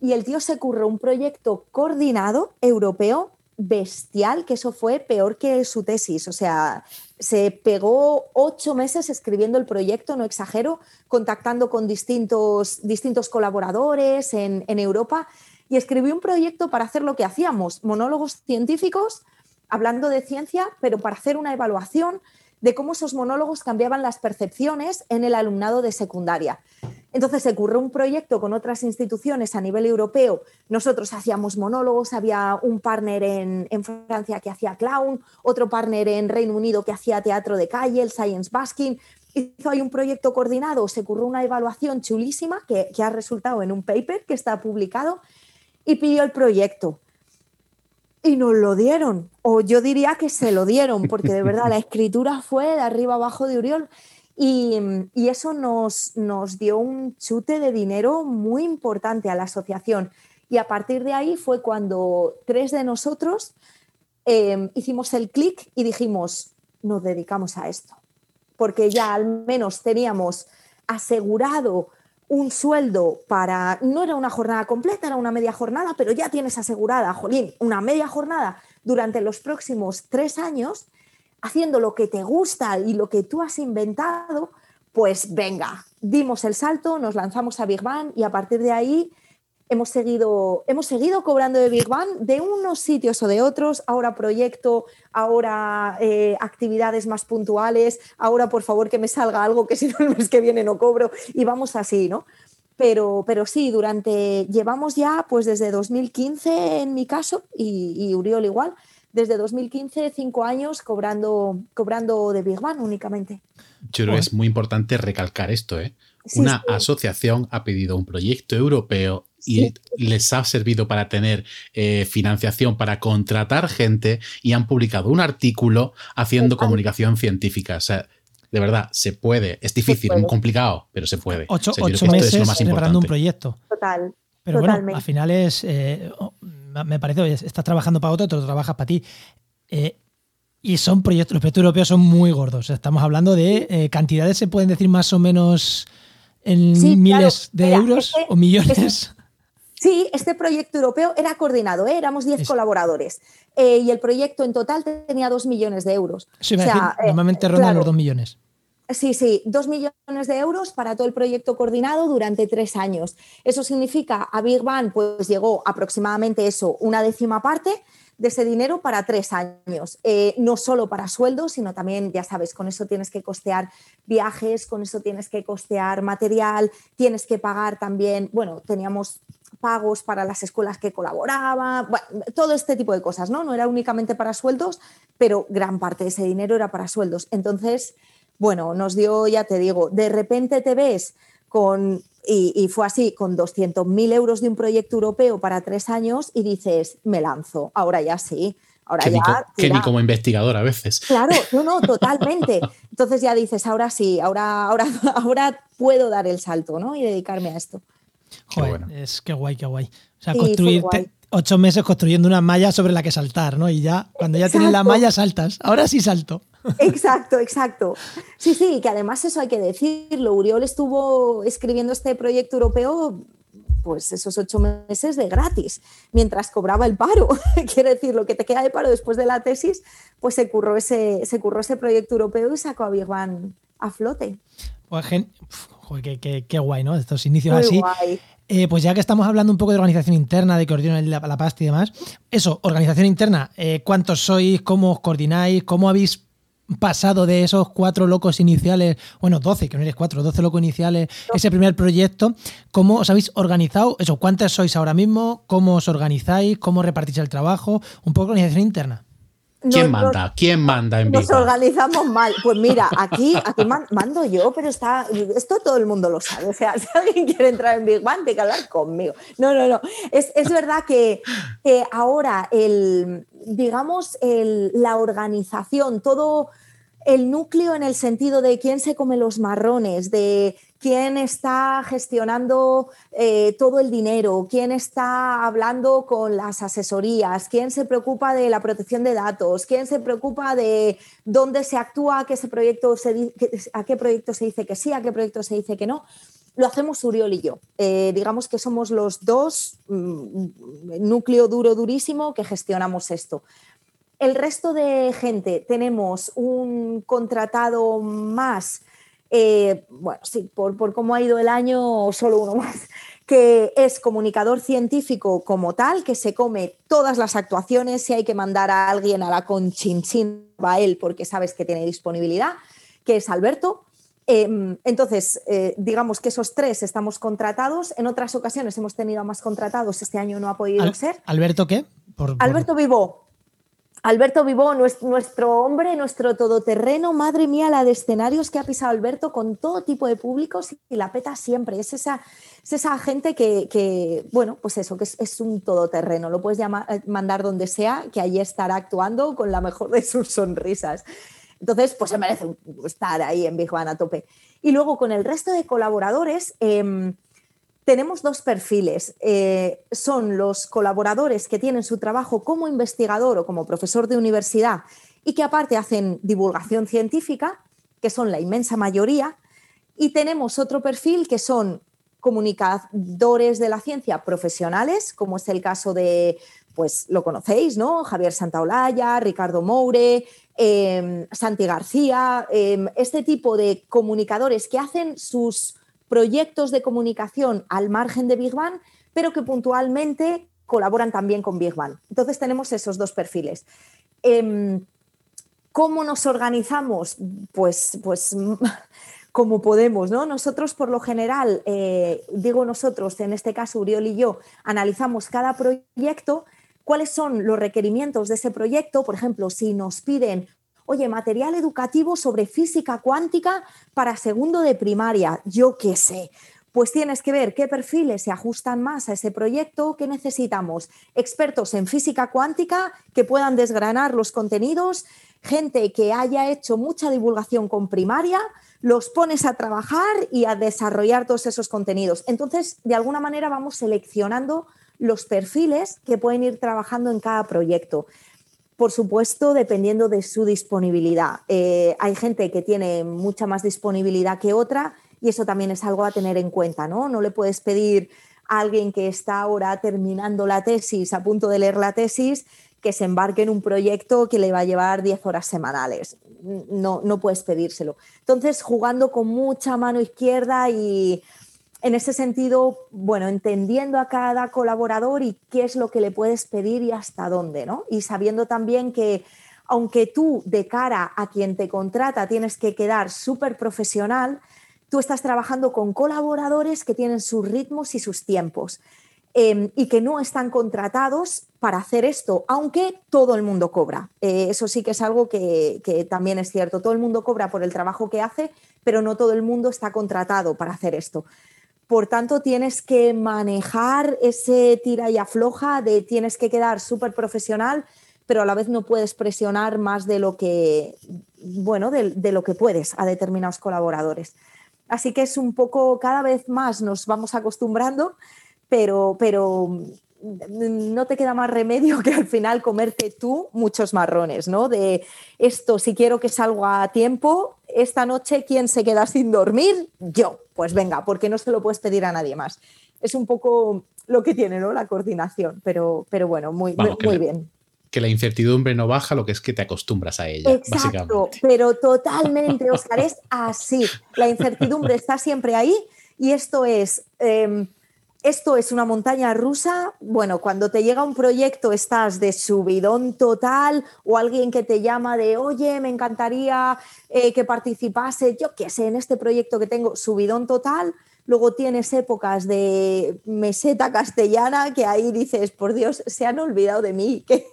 y el tío se curró un proyecto coordinado europeo bestial que eso fue peor que su tesis. O sea, se pegó ocho meses escribiendo el proyecto, no exagero, contactando con distintos, distintos colaboradores en, en Europa y escribió un proyecto para hacer lo que hacíamos, monólogos científicos, hablando de ciencia, pero para hacer una evaluación de cómo esos monólogos cambiaban las percepciones en el alumnado de secundaria. Entonces se ocurrió un proyecto con otras instituciones a nivel europeo. Nosotros hacíamos monólogos, había un partner en, Francia que hacía clown, otro partner en Reino Unido que hacía teatro de calle, el Science Basking. Hizo ahí un proyecto coordinado, se ocurrió una evaluación chulísima que, que ha resultado en un paper que está publicado y pidió el proyecto y nos lo dieron. O yo diría que se lo dieron, porque de verdad la <laughs> escritura fue de arriba abajo de Uriol. Y, eso nos, nos, dio un chute de dinero muy importante a la asociación. Y a partir de ahí fue cuando tres de nosotros em, hicimos el clic y dijimos, nos dedicamos a esto. Porque ya al menos teníamos asegurado un sueldo para, no era una jornada completa, era una media jornada, pero ya tienes asegurada, Jolín, una media jornada durante los próximos tres años, haciendo lo que te gusta y lo que tú has inventado, pues venga, dimos el salto, nos lanzamos a Big Bang y a partir de ahí hemos seguido, hemos seguido cobrando de Big Bang de unos sitios o de otros, ahora proyecto, ahora eh, actividades más puntuales, ahora por favor que me salga algo que si no el mes que viene no cobro. Y vamos así, ¿no? Pero, pero sí, durante, llevamos ya pues desde 2015 en mi caso y, y Uriol igual, desde 2015, cinco años cobrando, cobrando de Big Bang únicamente. Yo creo que es muy importante recalcar esto, ¿eh? Una asociación ha pedido un proyecto europeo y les ha servido para tener eh, financiación para contratar gente y han publicado un artículo haciendo comunicación científica. O sea, de verdad, se puede. Es difícil, muy complicado, pero se puede. Ocho, meses preparando un proyecto. Total. Pero bueno, al final es. Eh, oh, me parece, oye, estás trabajando para otro, otro trabajas para ti. Eh, y son proyectos, los proyectos europeos son muy gordos. Estamos hablando de cantidades, se pueden decir más o menos en miles de euros o millones. Sí, este proyecto europeo era coordinado, ¿eh? éramos 10 colaboradores eh, y el proyecto en total tenía 2 millones de euros. Sí, eh, normalmente rondan los 2 millones. Sí, sí, 2 millones de euros para todo el proyecto coordinado durante tres años. Eso significa a Big Bang pues llegó aproximadamente eso, una décima parte de ese dinero para tres años. no solo para sueldos, sino también, ya sabes, con eso tienes que costear viajes, con eso tienes que costear material, tienes que pagar también, bueno, teníamos pagos para las escuelas que colaboraba, todo este tipo de cosas, ¿no? No era únicamente para sueldos, pero gran parte de ese dinero era para sueldos. Entonces, bueno, nos dio, ya te digo, de repente te ves con, y, fue así, con 200.000 euros de un proyecto europeo para tres años y dices, me lanzo, ahora ya sí. Ahora ya, que ni como investigador a veces. Claro, no, no, <laughs> totalmente. Entonces ya dices, ahora sí, ahora, ahora, <laughs> ahora puedo dar el salto ¿no? y dedicarme a esto. Joder, es que guay, qué guay. O sea, construir ocho meses construyendo una malla sobre la que saltar, ¿no? Y ya, cuando ya tienes la malla, saltas. Ahora sí salto. Exacto, exacto. Sí, sí, que además eso hay que decirlo. Uriol estuvo escribiendo este proyecto europeo pues esos ocho meses de gratis, mientras cobraba el paro. <laughs> Quiere decir, lo que te queda de paro después de la tesis, pues se curró ese, se curró ese proyecto europeo y sacó a Big a flote. Pues, qué, guay, ¿no? Estos inicios así. Eh, pues ya que estamos hablando un poco de organización interna, de coordinación la, la pasta y demás, eso, organización interna, eh, ¿cuántos sois? ¿Cómo os coordináis? ¿Cómo habéis pasado de esos cuatro locos iniciales, bueno, doce, que no eres cuatro, doce locos iniciales, ese primer proyecto, ¿cómo os habéis organizado? Eso, ¿cuántos sois ahora mismo? ¿Cómo os organizáis? ¿Cómo repartís el trabajo? Un poco de organización interna. ¿Quién manda? ¿Quién manda en Nos organizamos mal. Pues mira, <laughs> aquí, aquí mando yo, pero está. Esto todo el mundo lo sabe. O sea, <laughs> si alguien quiere entrar en Big Bang, tiene que hablar conmigo. No, no, no. Es, es verdad que, ahora el, digamos, el, la organización, todo el núcleo en el sentido de quién se come los marrones, de quién está gestionando eh, todo el dinero, quién está hablando con las asesorías, quién se preocupa de la protección de datos, quién se preocupa de dónde se actúa, ese proyecto se, a qué proyecto se dice que sí, a qué proyecto se dice que no. Lo hacemos Uriol y yo. Eh, digamos que somos los dos, mm, núcleo duro, durísimo, que gestionamos esto. El resto de gente, tenemos un contratado más, eh, bueno, sí, por, por cómo ha ido el año, solo uno más, que es comunicador científico como tal, que se come todas las actuaciones, si hay que mandar a alguien a la conchinchín, va él porque sabes que tiene disponibilidad, que es Alberto. Em, entonces, eh, digamos que esos tres estamos contratados. En otras ocasiones hemos tenido más contratados, este año no ha podido ser. ¿Alberto qué? Alberto Vivo, Alberto Vivó, nuestro hombre, nuestro todoterreno, madre mía, la de escenarios que ha pisado Alberto con todo tipo de públicos y la peta siempre. Es esa, esa gente que, bueno, pues eso, que es, un todoterreno. Lo puedes llamar, eh, mandar donde sea, que allí estará actuando con la mejor de sus sonrisas. Entonces, pues se merece estar ahí en Big a tope. Y luego con el resto de colaboradores, em, tenemos dos perfiles. Eh, son los colaboradores que tienen su trabajo como investigador o como profesor de universidad y que aparte hacen divulgación científica, que son la inmensa mayoría. Y tenemos otro perfil que son comunicadores de la ciencia profesionales, como es el caso de, pues lo conocéis, ¿no? Javier Santaolalla, Ricardo Moure, em, Santi García, em, este tipo de comunicadores que hacen sus proyectos de comunicación al margen de Big Bang, pero que puntualmente colaboran también con Big Bang. Entonces tenemos esos dos perfiles. Em, ¿Cómo nos organizamos? Pues, pues <laughs> como podemos, ¿no? Nosotros, por lo general, eh, digo nosotros, en este caso Uriol y yo, analizamos cada proyecto, cuáles son los requerimientos de ese proyecto. Por ejemplo, si nos piden oye, material educativo sobre física cuántica para segundo de primaria, yo qué sé. Pues tienes que ver qué perfiles se ajustan más a ese proyecto, qué necesitamos. Expertos en física cuántica que puedan desgranar los contenidos, gente que haya hecho mucha divulgación con primaria, los pones a trabajar y a desarrollar todos esos contenidos. Entonces, de alguna manera vamos seleccionando los perfiles que pueden ir trabajando en cada proyecto por supuesto, dependiendo de su disponibilidad. Eh, hay gente que tiene mucha más disponibilidad que otra y eso también es algo a tener en cuenta, ¿no? No le puedes pedir a alguien que está ahora terminando la tesis, a punto de leer la tesis, que se embarque en un proyecto que le va a llevar 10 horas semanales. No, no puedes pedírselo. Entonces, jugando con mucha mano izquierda y en ese sentido, bueno, entendiendo a cada colaborador y qué es lo que le puedes pedir y hasta dónde, ¿no? Y sabiendo también que aunque tú de cara a quien te contrata tienes que quedar súper profesional, tú estás trabajando con colaboradores que tienen sus ritmos y sus tiempos em, y que no están contratados para hacer esto, aunque todo el mundo cobra. Eh, eso sí que es algo que, que también es cierto. Todo el mundo cobra por el trabajo que hace, pero no todo el mundo está contratado para hacer esto. Por tanto, tienes que manejar ese tira y afloja de tienes que quedar súper profesional, pero a la vez no puedes presionar más de lo que, bueno, de, lo que puedes a determinados colaboradores. Así que es un poco, cada vez más nos vamos acostumbrando, pero, pero no te queda más remedio que al final comerte tú muchos marrones, ¿no? De esto, si quiero que salga a tiempo, esta noche, ¿quién se queda sin dormir? Yo. Pues venga, porque no se lo puedes pedir a nadie más. Es un poco lo que tiene, ¿no? La coordinación, pero, pero bueno, muy, muy, bien. Que la incertidumbre no baja, lo que es que te acostumbras a ella. Exacto, pero totalmente, Oscar, es así. La incertidumbre está siempre ahí y esto es... Em, esto es una montaña rusa. Bueno, cuando te llega un proyecto estás de subidón total o alguien que te llama de, oye, me encantaría eh, que participase, yo qué sé, en este proyecto que tengo, subidón total. Luego tienes épocas de meseta castellana que ahí dices, por Dios, se han olvidado de mí. <laughs> ¿Qué,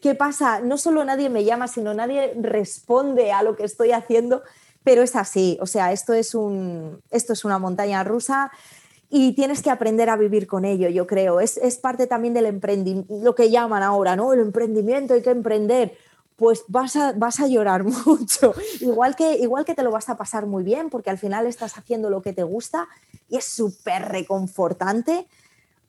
¿Qué, pasa? No solo nadie me llama, sino nadie responde a lo que estoy haciendo, pero es así. O sea, esto es, un, esto es una montaña rusa y tienes que aprender a vivir con ello, yo creo. Es, parte también del emprendimiento, lo que llaman ahora, ¿no? El emprendimiento, hay que emprender. Pues vas a, vas a llorar <laughs> mucho. Igual que, igual que te lo vas a pasar muy bien, porque al final estás haciendo lo que te gusta y es súper reconfortante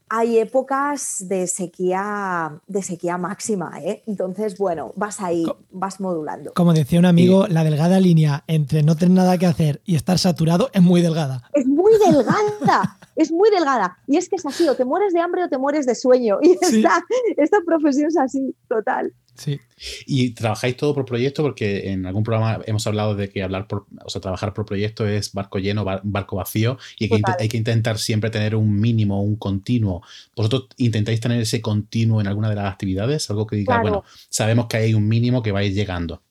hay épocas de sequía, de sequía máxima, ¿eh? Entonces, bueno, vas ahí, vas modulando. Como decía un amigo, la delgada línea entre no tener nada que hacer y estar saturado es muy delgada. Es muy delgada, es muy delgada. Y es que es así, o te mueres de hambre o te mueres de sueño. Y esta, esta profesión es así, total. Sí. Y trabajáis todo por proyecto porque en algún programa hemos hablado de que hablar por, o sea, trabajar por proyecto es barco lleno, barco vacío y hay que, hay que, intentar siempre tener un mínimo, un continuo. ¿Vosotros intentáis tener ese continuo en alguna de las actividades? Algo que diga, bueno, sabemos que hay un mínimo que vais llegando.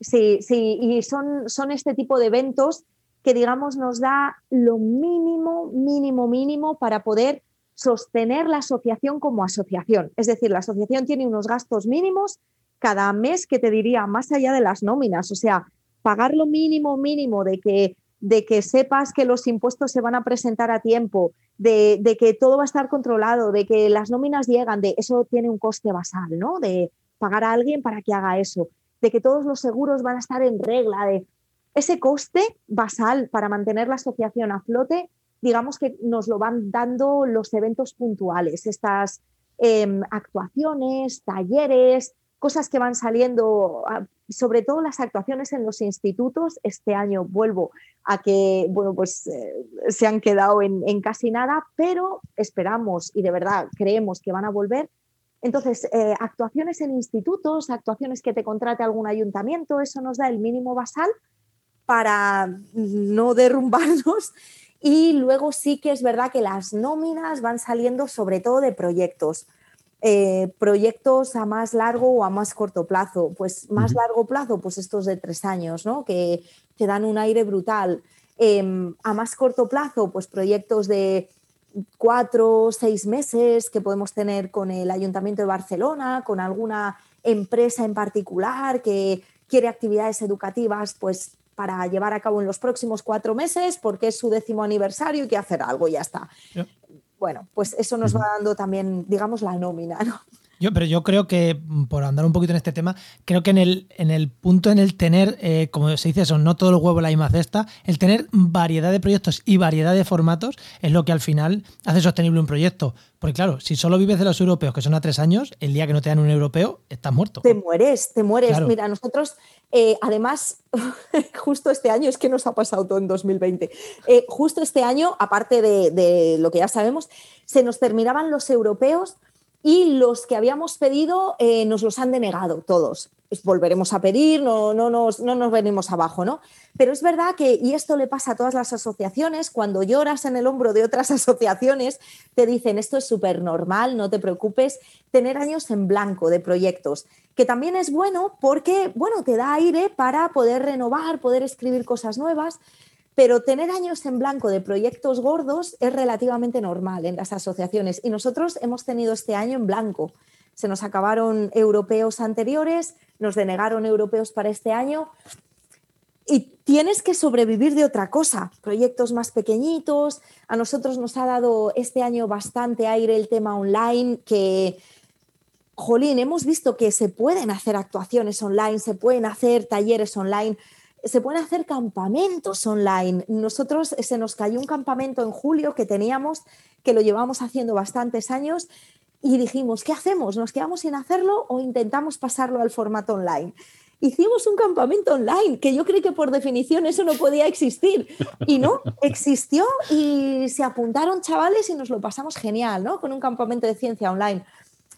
Sí, sí, y son, son este tipo de eventos que, digamos, nos da lo mínimo, mínimo, mínimo para poder sostener la asociación como asociación. Es decir, la asociación tiene unos gastos mínimos cada mes que te diría más allá de las nóminas, o sea, pagar lo mínimo, mínimo de que, de que sepas que los impuestos se van a presentar a tiempo, de, de, que todo va a estar controlado, de que las nóminas llegan, de eso tiene un coste basal, ¿no? De pagar a alguien para que haga eso, de que todos los seguros van a estar en regla, de ese coste basal para mantener la asociación a flote digamos que nos lo van dando los eventos puntuales, estas em, actuaciones, talleres, cosas que van saliendo, ah, sobre todo las actuaciones en los institutos. Este año vuelvo a que, bueno, pues eh, se han quedado en, casi nada, pero esperamos y de verdad creemos que van a volver. Entonces, eh, actuaciones en institutos, actuaciones que te contrate algún ayuntamiento, eso nos da el mínimo basal para no derrumbarnos y luego sí que es verdad que las nóminas van saliendo sobre todo de proyectos. Eh, proyectos a más largo o a más corto plazo. Pues más largo plazo, pues estos de tres años, ¿no? Que te dan un aire brutal. Em, a más corto plazo, pues proyectos de cuatro, seis meses que podemos tener con el Ayuntamiento de Barcelona, con alguna empresa en particular que quiere actividades educativas, pues para llevar a cabo en los próximos cuatro meses porque es su décimo aniversario y que hacer algo y ya está. Bueno, pues eso nos va dando también, digamos, la nómina, ¿no? Yo, pero yo creo que, mm, por andar un poquito en este tema, creo que en el, en el punto en el tener, eh, como se dice eso, no todo el huevo la misma cesta, el tener variedad de proyectos y variedad de formatos es lo que al final hace sostenible un proyecto. Porque claro, si solo vives de los europeos, que son a tres años, el día que no te dan un europeo, estás muerto. Te mueres, te mueres. Mira, nosotros, eh, además, <laughs> justo este año, es que nos ha pasado todo en 2020, eh, justo este año, aparte de, de lo que ya sabemos, se nos terminaban los europeos y los que habíamos pedido eh, nos los han denegado todos. Pues volveremos a pedir, no, no, nos, no nos venimos abajo, ¿no? Pero es verdad que, y esto le pasa a todas las asociaciones, cuando lloras en el hombro de otras <laughs> asociaciones, te dicen, esto es súper normal, no te preocupes, tener años en blanco de proyectos, que también es bueno porque, bueno, te da aire para poder renovar, poder escribir cosas nuevas, pero tener años en blanco de proyectos gordos es relativamente normal en las asociaciones y nosotros hemos tenido este año en blanco. Se nos acabaron europeos anteriores, nos denegaron europeos para este año y tienes que sobrevivir de otra cosa, proyectos más pequeñitos. A nosotros nos ha dado este año bastante aire el tema online que, jolín, hemos visto que se pueden hacer actuaciones online, se pueden hacer talleres online se pueden hacer campamentos online. Nosotros se nos cayó un campamento en julio que teníamos, que lo llevamos haciendo bastantes años y dijimos, ¿qué hacemos? ¿Nos quedamos sin hacerlo o intentamos pasarlo al formato online? Hicimos un campamento online, que yo creí que por definición eso no podía existir. Y no, <laughs> existió y se apuntaron chavales y nos lo pasamos genial, ¿no? Con un campamento de ciencia online.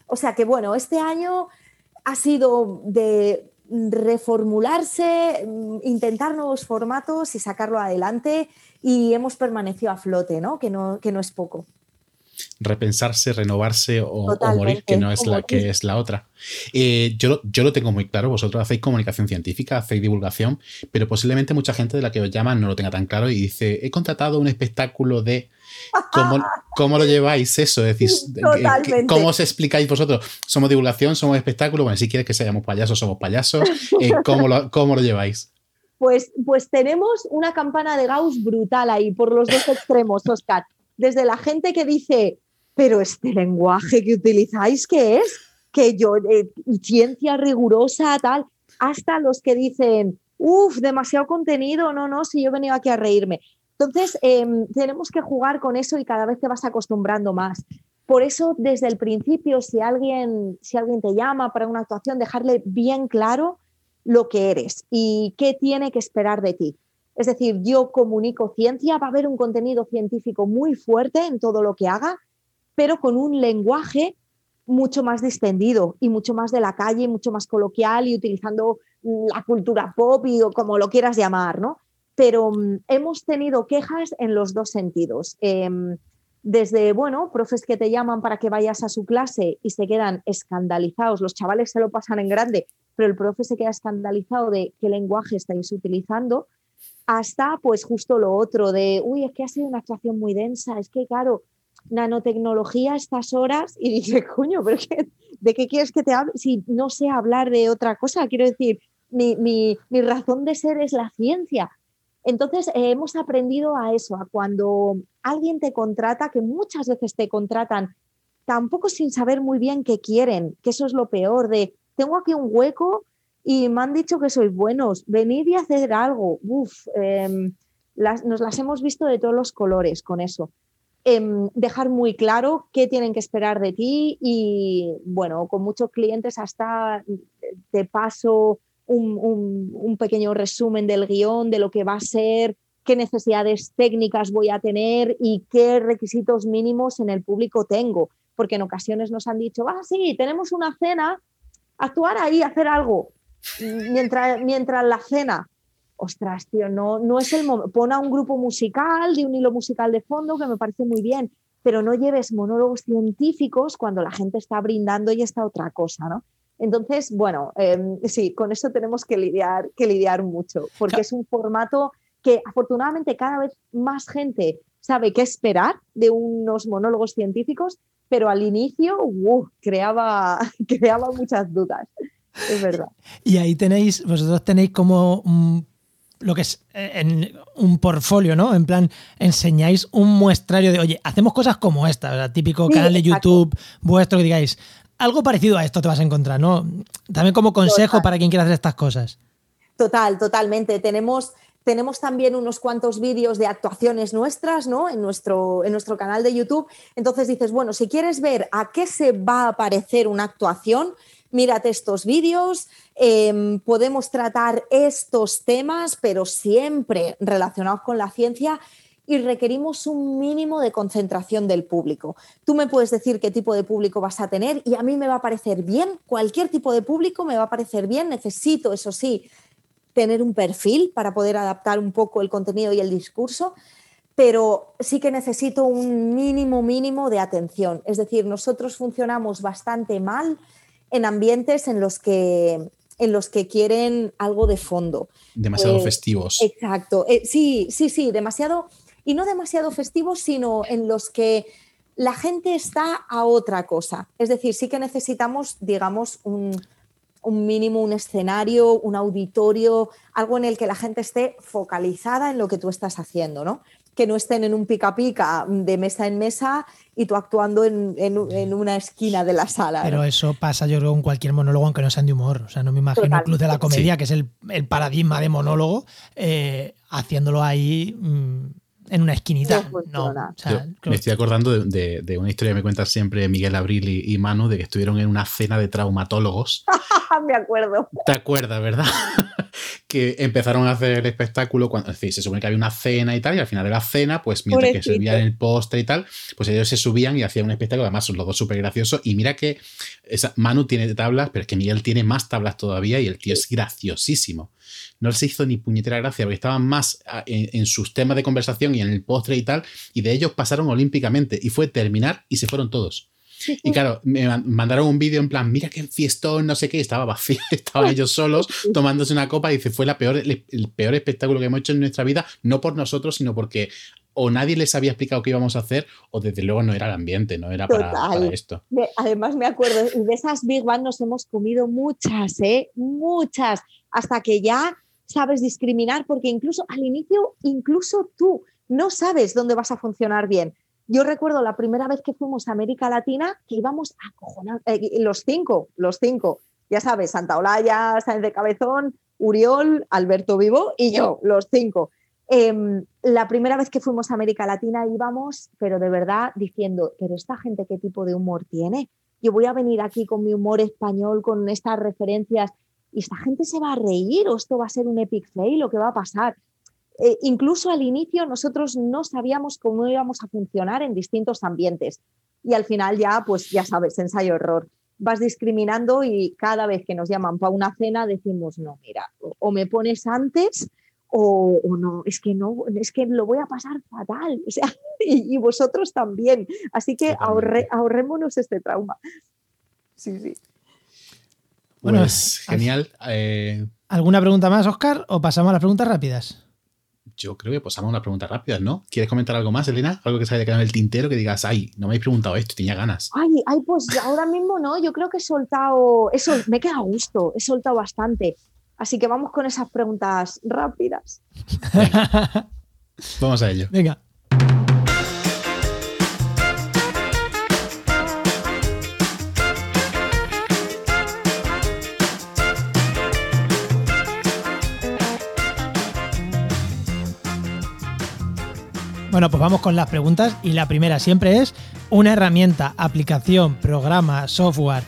O sea que bueno, este año ha sido de reformularse, mm, intentar nuevos formatos y sacarlo adelante y hemos permanecido a flote, ¿no? Que no, que no es poco. Repensarse, renovarse o, morir, que no es la que es la otra. Eh, yo, yo lo tengo muy claro, vosotros hacéis comunicación científica, hacéis divulgación, pero posiblemente mucha gente de la que os llaman no lo tenga tan claro y dice, he contratado un espectáculo de ¿Cómo, lo lleváis eso? Es decir, <laughs> ¿cómo os explicáis vosotros? ¿Somos divulgación? ¿Somos espectáculo? Bueno, si quieres que seamos payasos, somos payasos. Eh, ¿cómo, lo, ¿Cómo lo lleváis? Pues, pues tenemos una campana de Gauss brutal ahí, por los dos extremos, Oscar. Desde la gente que dice, pero este lenguaje que utilizáis, ¿qué es? Que yo, eh, ciencia rigurosa, tal, hasta los que dicen, uff, demasiado contenido, no, no, si yo he venido aquí a reírme. Entonces, em, tenemos que jugar con eso y cada vez te vas acostumbrando más. Por eso, desde el principio, si alguien, si alguien te llama para una actuación, dejarle bien claro lo que eres y qué tiene que esperar de ti. Es decir, yo comunico ciencia, va a haber un contenido científico muy fuerte en todo lo que haga, pero con un lenguaje mucho más distendido y mucho más de la calle, mucho más coloquial y utilizando la cultura pop y o como lo quieras llamar, ¿no? Pero mm, hemos tenido quejas en los dos sentidos. Em, desde, bueno, profes que te llaman para que vayas a su clase y se quedan escandalizados, los chavales se lo pasan en grande, pero el profe se queda escandalizado de qué lenguaje estáis utilizando, hasta pues justo lo otro de, uy, es que ha sido una actuación muy densa, es que claro, nanotecnología a estas horas y dice, coño, ¿de qué quieres que te hable? Si no sé hablar de otra cosa, quiero decir, mi, mi, mi razón de ser es la ciencia. Entonces, eh, hemos aprendido a eso, a cuando alguien te contrata, que muchas veces te contratan tampoco sin saber muy bien qué quieren, que eso es lo peor, de tengo aquí un hueco y me han dicho que sois buenos, venid y hacer algo. Uf, em, nos las hemos visto de todos los colores con eso. Em, dejar muy claro qué tienen que esperar de ti y, bueno, con muchos clientes hasta te paso un, pequeño resumen del guion, de lo que va a ser, qué necesidades técnicas voy a tener y qué requisitos mínimos en el público tengo. Porque en ocasiones nos han dicho, ah, sí, tenemos una cena, actuar ahí, hacer algo, mientras, mientras la cena. Ostras, tío, no, no es el momento. Pon a un grupo musical, de un hilo musical de fondo, que me parece muy bien, pero no lleves monólogos científicos cuando la gente está brindando y está otra cosa, ¿no? Entonces, bueno, em, sí, con eso tenemos que lidiar, que lidiar mucho, porque es un formato que afortunadamente cada vez más gente sabe qué esperar de unos monólogos científicos, pero al inicio uh, creaba, <laughs> creaba muchas dudas. Es verdad. Y ahí tenéis, vosotros tenéis como lo que es eh, en un portfolio, ¿no? En plan, enseñáis un muestrario de, oye, hacemos cosas como esta, típico canal de YouTube vuestro que digáis, algo parecido a esto te vas a encontrar, ¿no? También como consejo para quien quiera hacer estas cosas. Total, totalmente. Tenemos, tenemos también unos cuantos vídeos de actuaciones nuestras, ¿no? En nuestro, en nuestro canal de YouTube. Entonces dices, bueno, si quieres ver a qué se va a parecer una actuación, mírate estos vídeos, em, podemos tratar estos temas, pero siempre relacionados con la ciencia y requerimos un mínimo de concentración del público. Tú me puedes decir qué tipo de público vas a tener y a mí me va a parecer bien, cualquier tipo de público me va a parecer bien, necesito, eso sí, tener un perfil para poder adaptar un poco el contenido y el discurso, pero sí que necesito un mínimo mínimo de atención. Es decir, nosotros funcionamos bastante mal en ambientes en los que en los que quieren algo de fondo. Demasiado eh, festivos. Exacto. Eh, sí, sí, sí, demasiado y no demasiado festivos, sino en los que la gente está a otra cosa. Es decir, sí que necesitamos, digamos, un, mínimo, un escenario, un auditorio, algo en el que la gente esté focalizada en lo que tú estás haciendo, ¿no? Que no estén en un pica pica de mesa en mesa y tú actuando en, una esquina de la sala. Pero eso pasa, yo creo, en cualquier monólogo, aunque no sean de humor. O sea, no me imagino el Club de la Comedia, que es el, paradigma de monólogo, eh, haciéndolo ahí. Mm, en una esquinita. No, me estoy acordando de, una historia que me cuenta siempre Miguel Abril y, Manu, de que estuvieron en una cena de traumatólogos. <laughs> me acuerdo. ¿Te acuerdas, verdad? <laughs> que empezaron a hacer el espectáculo cuando, es decir, se supone que había una cena y tal, y al final de la cena, pues mientras que servían el postre y tal, pues ellos se subían y hacían un espectáculo, además son los dos súper graciosos, y mira que esa, Manu tiene tablas, pero es que Miguel tiene más tablas todavía y el tío es graciosísimo no se hizo ni puñetera gracia porque estaban más ah, en, sus temas de conversación y en el postre y tal, y de ellos pasaron olímpicamente y fue terminar y se fueron todos. Y claro, me mandaron un vídeo en plan, mira qué fiestón, no sé qué, estaba vacío, <laughs> estaban ellos solos tomándose una copa y dice, fue la peor, el, peor espectáculo que hemos hecho en nuestra vida, no por nosotros, sino porque o nadie les había explicado qué íbamos a hacer, o desde luego no era el ambiente, no era para, para, esto. Además, me acuerdo, de esas Big Bang nos hemos comido muchas, ¿eh? Muchas, hasta que ya sabes discriminar, porque incluso al inicio, incluso tú no sabes dónde vas a funcionar bien. Yo recuerdo la primera vez que fuimos a América Latina que íbamos a cojonar, eh, los cinco, los cinco, ya sabes, Santa Olaya, Sáenz de Cabezón, Uriol, Alberto Vivo y yo, los cinco. Em, la primera vez que fuimos a América Latina íbamos, pero de verdad diciendo, pero esta gente qué tipo de humor tiene. Yo voy a venir aquí con mi humor español, con estas referencias y esta gente se va a reír o esto va a ser un epic fail, lo que va a pasar. Eh, incluso al inicio nosotros no sabíamos cómo íbamos a funcionar en distintos ambientes. y al final ya, pues ya sabes, ensayo-error. Vas discriminando y cada vez que nos llaman para una cena decimos, no, mira, o me pones antes o, no, es que no, es que lo voy a pasar fatal, <laughs> o sea, y, vosotros también. Así que ahorrémonos este trauma. Sí, sí. Bueno, pues, genial. Eh, ¿Alguna pregunta más, Oscar? ¿O pasamos a las preguntas rápidas? Yo creo que pasamos a unas preguntas rápidas, ¿no? ¿Quieres comentar algo más, Elena? Algo que se haya quedado en el tintero que digas, ay, no me habéis preguntado esto, tenía ganas. Ay, ay, pues ahora mismo no, yo creo que he soltado, eso me queda a gusto, he soltado bastante. Así que vamos con esas preguntas rápidas. <laughs> vamos a ello. Venga. Bueno, pues vamos con las preguntas y la primera siempre es una herramienta, aplicación, programa, software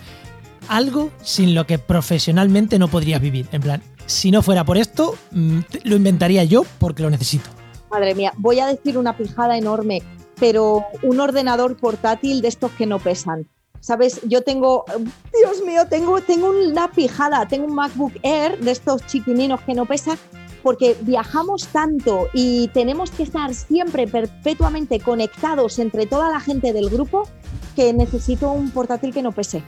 algo sin lo que profesionalmente no podrías vivir. En plan, si no fuera por esto, mm, lo inventaría yo porque lo necesito. Madre mía, voy a decir una pijada enorme, pero un ordenador portátil de estos que no pesan. ¿Sabes? Yo tengo, Dios mío, tengo, tengo una pijada, tengo un MacBook Air de estos chiquininos que no pesan porque viajamos tanto y tenemos que estar siempre perpetuamente conectados entre toda la gente del grupo que necesito un portátil que no pese.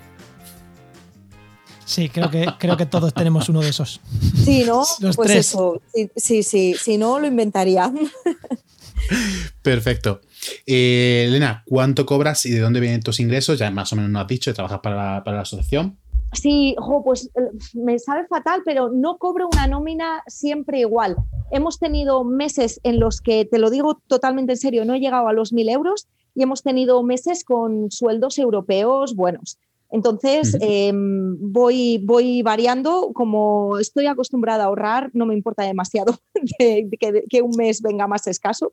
Sí, creo que, creo que todos tenemos uno de esos. Sí, ¿no? <laughs> pues eso, sí, sí, si no lo inventaría. <laughs> Perfecto. Eh, Elena, ¿cuánto cobras y de dónde vienen tus ingresos? Ya más o menos nos has dicho, trabajas para, para la asociación. Sí, pues eh, me sabe fatal, pero no cobro una nómina siempre igual. Hemos tenido meses en los que, te lo digo totalmente en serio, no he llegado a los mil euros y hemos tenido meses con sueldos europeos buenos. Entonces, em, voy, voy variando, como estoy acostumbrada a ahorrar, no me importa demasiado <laughs> que, un mes venga más escaso.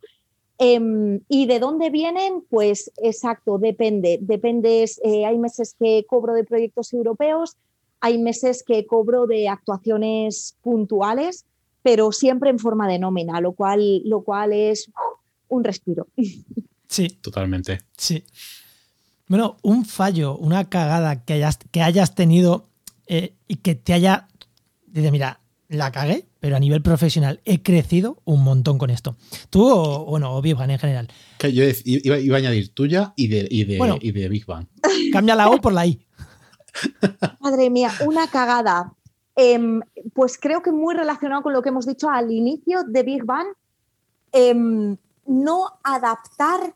Em, ¿Y de dónde vienen? Pues exacto, depende. Depende, eh, hay meses que cobro de proyectos europeos, hay meses que cobro de actuaciones puntuales, pero siempre en forma de nómina, lo cual, lo cual es un respiro. <laughs> Sí. Totalmente. Sí. Bueno, un fallo, una cagada que hayas, que hayas tenido eh, y que te haya. Dice, mira, la cagué, pero a nivel profesional he crecido un montón con esto. Tú o, bueno, o Big Bang en general. Que yo iba, a añadir tuya y de, y de, Big Bang. <laughs> Cambia la O por la I. <laughs> Madre mía, una cagada. Em, pues creo que muy relacionado con lo que hemos dicho al inicio de Big Bang. Em, no adaptar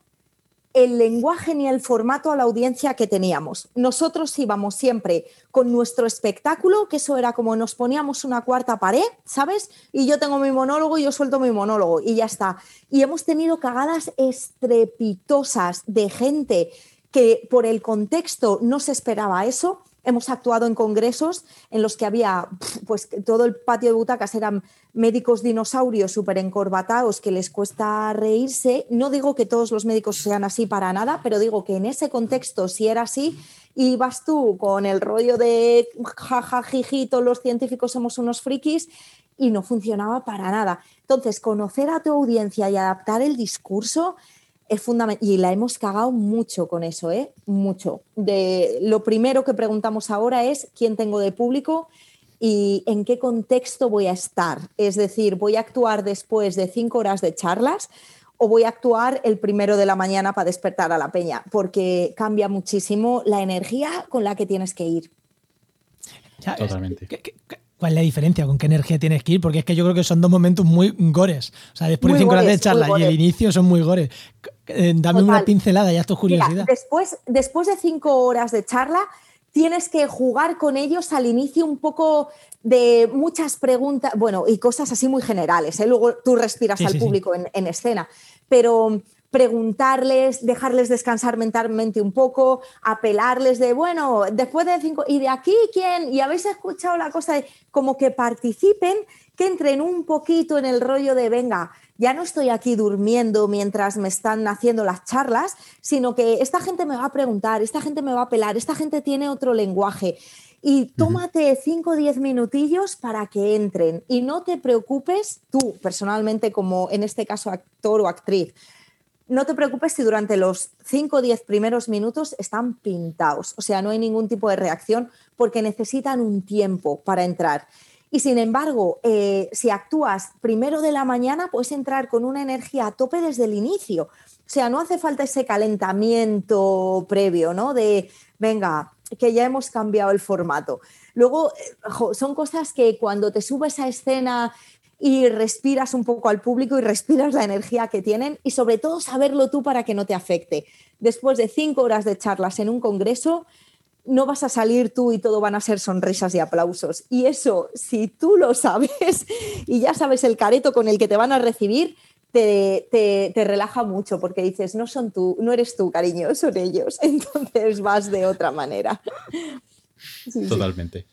el lenguaje ni el formato a la audiencia que teníamos. Nosotros íbamos siempre con nuestro espectáculo, que eso era como nos poníamos una cuarta pared, ¿sabes? Y yo tengo mi monólogo y yo suelto mi monólogo y ya está. Y hemos tenido cagadas estrepitosas de gente que por el contexto no se esperaba eso Hemos actuado en congresos en los que había, pues todo el patio de butacas eran médicos dinosaurios súper encorbatados que les cuesta reírse. No digo que todos los médicos sean así para nada, pero digo que en ese contexto, si era así, ibas tú con el rollo de jajajiji, todos los científicos somos unos frikis y no funcionaba para nada. Entonces, conocer a tu audiencia y adaptar el discurso es fundamental. Y la hemos cagado mucho con eso, ¿eh? Mucho. De, lo primero que preguntamos ahora es quién tengo de público y en qué contexto voy a estar. Es decir, voy a actuar después de cinco horas de charlas o voy a actuar el primero de la mañana para despertar a la peña, porque cambia muchísimo la energía con la que tienes que ir. Totalmente. ¿Cuál es la diferencia? ¿Con qué energía tienes que ir? Porque es que yo creo que son dos momentos muy gores. O sea, después de cinco horas de charla y el inicio son muy gores. Eh, dame una pincelada, ya esto es curiosidad. después, después de cinco horas de charla, tienes que jugar con ellos al inicio un poco de muchas preguntas, bueno, y cosas así muy generales. ¿eh? Luego tú respiras al público En, en escena. Pero preguntarles, dejarles descansar mentalmente un poco, apelarles de, bueno, después de cinco, ¿y de aquí quién? Y habéis escuchado la cosa de como que participen, que entren un poquito en el rollo de, venga, ya no estoy aquí durmiendo mientras me están haciendo las charlas, sino que esta gente me va a preguntar, esta gente me va a apelar, esta gente tiene otro lenguaje. Y tómate 5 o 10 minutillos para que entren y no te preocupes tú personalmente como en este caso actor o actriz no te preocupes si durante los 5 o 10 primeros minutos están pintados, o sea, no hay ningún tipo de reacción porque necesitan un tiempo para entrar. Y sin embargo, eh, si actúas primero de la mañana, puedes entrar con una energía a tope desde el inicio. O sea, no hace falta ese calentamiento previo, ¿no? De, venga, que ya hemos cambiado el formato. Luego, eh, son cosas que cuando te subes a escena y respiras un poco al público y respiras la energía que tienen y sobre todo saberlo tú para que no te afecte. Después de cinco horas de charlas en un congreso, no vas a salir tú y todo van a ser sonrisas y aplausos. Y eso, si tú lo sabes <laughs> y ya sabes el careto con el que te van a recibir, te, te, relaja mucho porque dices, no son tú, no eres tú, cariño, son ellos. <laughs> Entonces vas de otra manera. <laughs> Totalmente.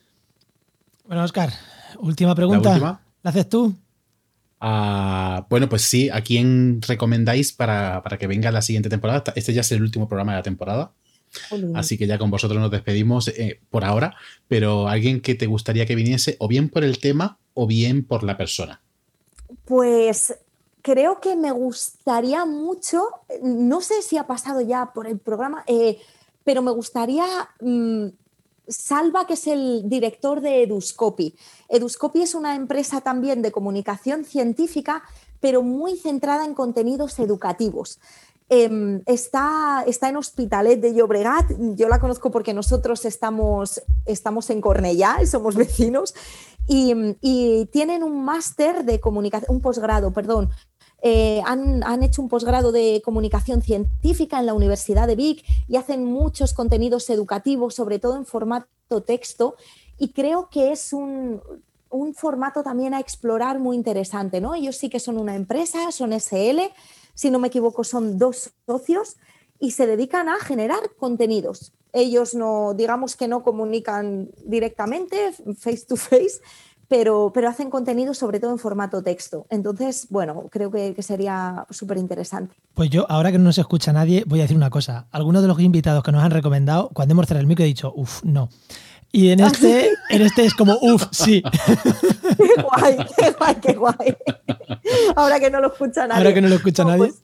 Bueno, Oscar, última pregunta. ¿La haces tú? Ah, bueno, pues sí, ¿a quién recomendáis para, que venga la siguiente temporada? Este ya es el último programa de la temporada. Así que ya con vosotros nos despedimos eh, por ahora, pero alguien que te gustaría que viniese o bien por el tema o bien por la persona. Pues creo que me gustaría mucho, no sé si ha pasado ya por el programa, eh, pero me gustaría mm, Salva, que es el director de Eduscopy. Eduscopy es una empresa también de comunicación científica, pero muy centrada en contenidos educativos. Em, está, está, en Hospitalet de Llobregat. Yo la conozco porque nosotros estamos, estamos en Cornellá, somos vecinos, y, y tienen un máster de comunicación, un posgrado, perdón, eh, han, hecho un posgrado de comunicación científica en la Universidad de Vic y hacen muchos contenidos educativos, sobre todo en formato texto, y creo que es un, formato también a explorar muy interesante. ¿no? Ellos sí que son una empresa, son SL, si no me equivoco, son dos socios y se dedican a generar contenidos. Ellos no, digamos que no comunican directamente, face to face, pero, pero hacen contenido sobre todo en formato texto. Entonces, bueno, creo que, sería súper interesante. Pues yo, ahora que no nos escucha nadie, voy a decir una cosa. Algunos de los invitados que nos han recomendado, cuando hemos cerrado el micro, he dicho, uff, no. Y en <laughs> este, en este es como, uff, sí. <laughs> qué guay, qué guay, qué guay. Ahora que no lo escucha nadie. Ahora que no lo escucha nadie. Pues,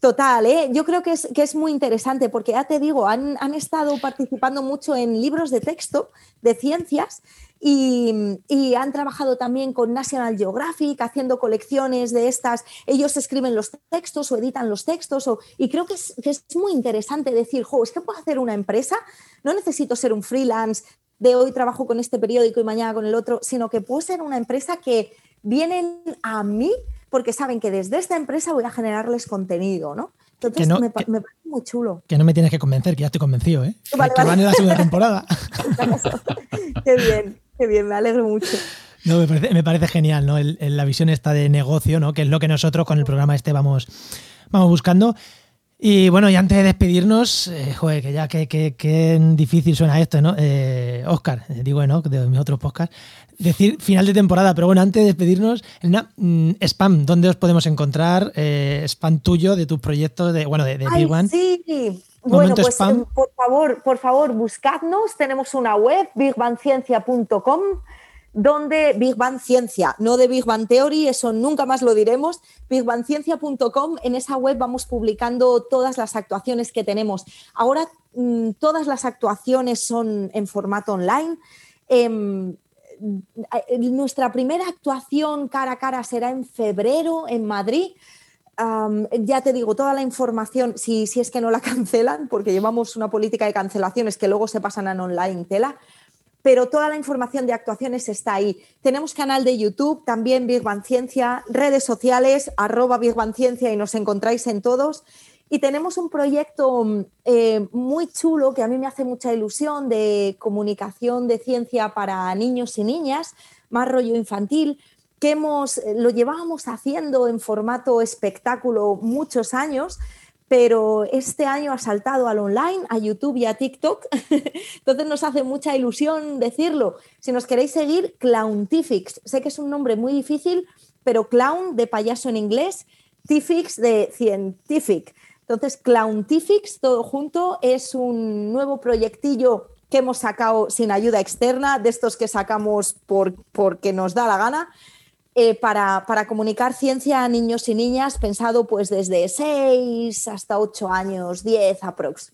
total, ¿eh? yo creo que es, que es muy interesante porque ya te digo, han, han estado participando mucho en libros de texto de ciencias y, han trabajado también con National Geographic, haciendo colecciones de estas. Ellos escriben los textos o editan los textos. y creo que es, muy interesante decir, jo, es que puedo hacer una empresa, no necesito ser un freelance de hoy trabajo con este periódico y mañana con el otro, sino que puedo ser una empresa que vienen a mí porque saben que desde esta empresa voy a generarles contenido, ¿no? Entonces me, parece muy chulo. Que no me tienes que convencer, que ya estoy convencido, ¿eh? que, van en la segunda temporada. <laughs> Qué bien bien, me alegro mucho. No, me parece, genial, ¿no? la visión esta de negocio, ¿no? Que es lo que nosotros con el programa este vamos, vamos buscando. Y bueno, y antes de despedirnos, eh, joder, que ya qué difícil suena esto, ¿no? Eh, Oscar, eh, digo, ¿no? De mis otros podcasts. Decir final de temporada, pero bueno, antes de despedirnos, mm, spam, ¿dónde os podemos encontrar? spam tuyo, de tus proyectos, de, bueno, de, de Big One. Sí, bueno, pues em, por favor, por favor, buscadnos. Tenemos una web, bigbanciencia.com, donde Big Bang Ciencia, no de Big Bang Theory, eso nunca más lo diremos. Bigbanciencia.com, en esa web vamos publicando todas las actuaciones que tenemos. Ahora mm, todas las actuaciones son en formato online. Em, eh, nuestra primera actuación cara a cara será en febrero en Madrid ya te digo, toda la información, si, si, es que no la <laughs> cancelan, porque llevamos una política de cancelaciones que luego se pasan a online tela, pero toda la información de actuaciones está ahí. Tenemos canal de YouTube, también Big Ciencia, redes sociales, arroba Big Ciencia y nos encontráis en todos. Y tenemos un proyecto eh, muy chulo que a mí me hace mucha ilusión de comunicación de ciencia para niños y niñas, más rollo infantil, que hemos, eh, lo llevábamos haciendo en formato espectáculo muchos años, pero este año ha saltado al online, a YouTube y a TikTok. <laughs> Entonces nos hace mucha ilusión decirlo. Si nos queréis seguir, Clowntifix. Sé que es un nombre muy difícil, pero clown de payaso en inglés, Tifix de scientific. Entonces, Clowntifix, todo junto, es un nuevo proyectillo que hemos sacado sin ayuda externa, de estos que sacamos por, porque nos da la gana eh, para, para, comunicar ciencia a niños y niñas, pensado pues desde 6 hasta 8 años, 10 aprox.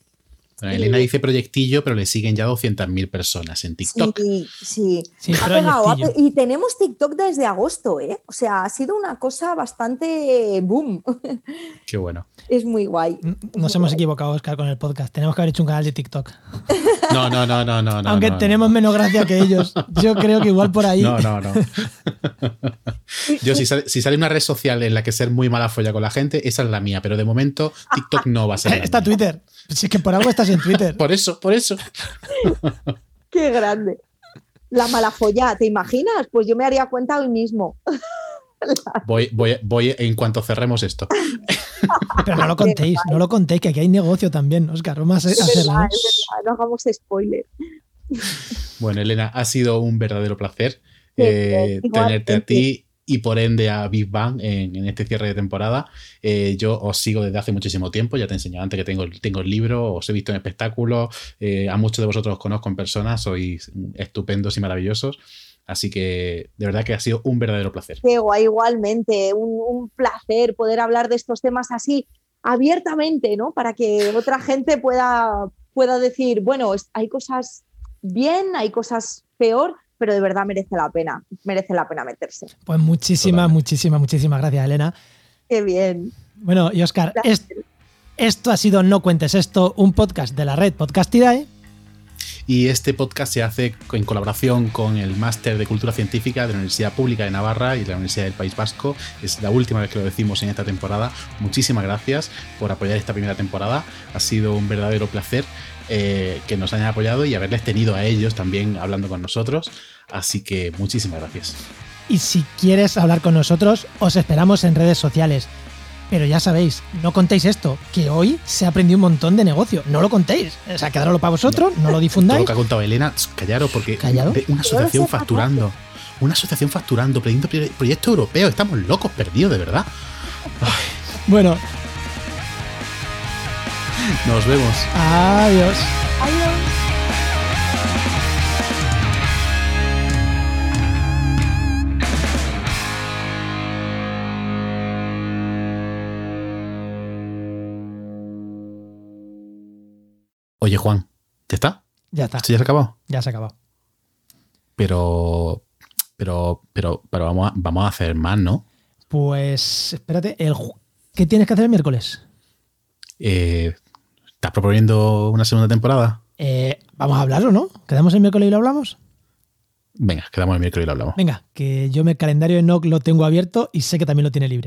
Elena dice proyectillo, pero le siguen ya 200.000 personas en TikTok. Sí, sí. ha pegado, y tenemos TikTok desde agosto, ¿eh? O sea, ha sido una cosa bastante boom. <laughs> Qué bueno. Es muy guay. Nos hemos equivocado, Oscar, con el podcast. Tenemos que haber hecho un canal de TikTok. <laughs> No, no, no, no, no. Aunque tenemos menos gracia que ellos. Yo creo que igual por ahí. No, no, no. <laughs> Yo, si sale, si sale, una red social en la que ser muy mala folla con la gente, esa es la mía. Pero de momento, TikTok no va a ser. Está Twitter. Si es que por algo estás en Twitter. por eso, por eso. <laughs> Qué grande. La mala folla, ¿te imaginas? Pues yo me haría cuenta hoy mismo. <laughs> Voy, voy, voy en cuanto cerremos esto. Pero no lo contéis, no lo contéis, que aquí hay negocio también, Oscar. Vamos a hacerlo. no hagamos spoiler. Bueno, Elena, ha sido un verdadero placer eh, tenerte a ti y por ende a Big Bang en, este cierre de temporada. Eh, yo os sigo desde hace muchísimo tiempo, ya te he enseñado antes que tengo, tengo el libro, os he visto en espectáculos, eh, a muchos de vosotros os conozco en persona, sois estupendos y maravillosos. Así que de verdad que ha sido un verdadero placer. Qué igualmente, un, placer poder hablar de estos temas así abiertamente, ¿no? Para que otra gente pueda, pueda decir, bueno, hay cosas bien, hay cosas peor, pero de verdad merece la pena, merece la pena meterse. Pues muchísimas, muchísimas, muchísimas gracias, Elena. Qué bien. Bueno, y Oscar, esto ha sido No Cuentes Esto, un podcast de la red Podcastidae. Y este podcast se hace en colaboración con el Máster de Cultura Científica de la Universidad Pública de Navarra y la Universidad del País Vasco. Es la última vez que lo decimos en esta temporada. Muchísimas gracias por apoyar esta primera temporada. Ha sido un verdadero placer eh, que nos hayan apoyado y haberles tenido a ellos también hablando con nosotros. Así que muchísimas gracias. Y si quieres hablar con nosotros, os esperamos en redes sociales. Pero ya sabéis, no contéis esto, que hoy se ha aprendido un montón de negocio. No lo contéis. O sea, quedároslo para vosotros, no, lo difundáis. lo que ha contado Elena, callaros, porque una asociación facturando. Una asociación facturando, pidiendo proyecto europeo. Estamos locos, perdidos, de verdad. Bueno, nos vemos. Adiós. Adiós. Oye, Juan, ¿te está? Ya está. ¿Sí ya se ha acabado? Ya se ha acabado. Pero. Pero. Pero. Pero vamos a, vamos a hacer más, ¿no? Pues. Espérate. El, ¿Qué tienes que hacer el miércoles? Eh, ¿Estás proponiendo una segunda temporada? Eh, vamos a hablarlo, ¿no? ¿Quedamos el miércoles y lo hablamos? Venga, quedamos el miércoles y lo hablamos. Venga, que yo mi calendario de NOC lo tengo abierto y sé que también lo tiene libre.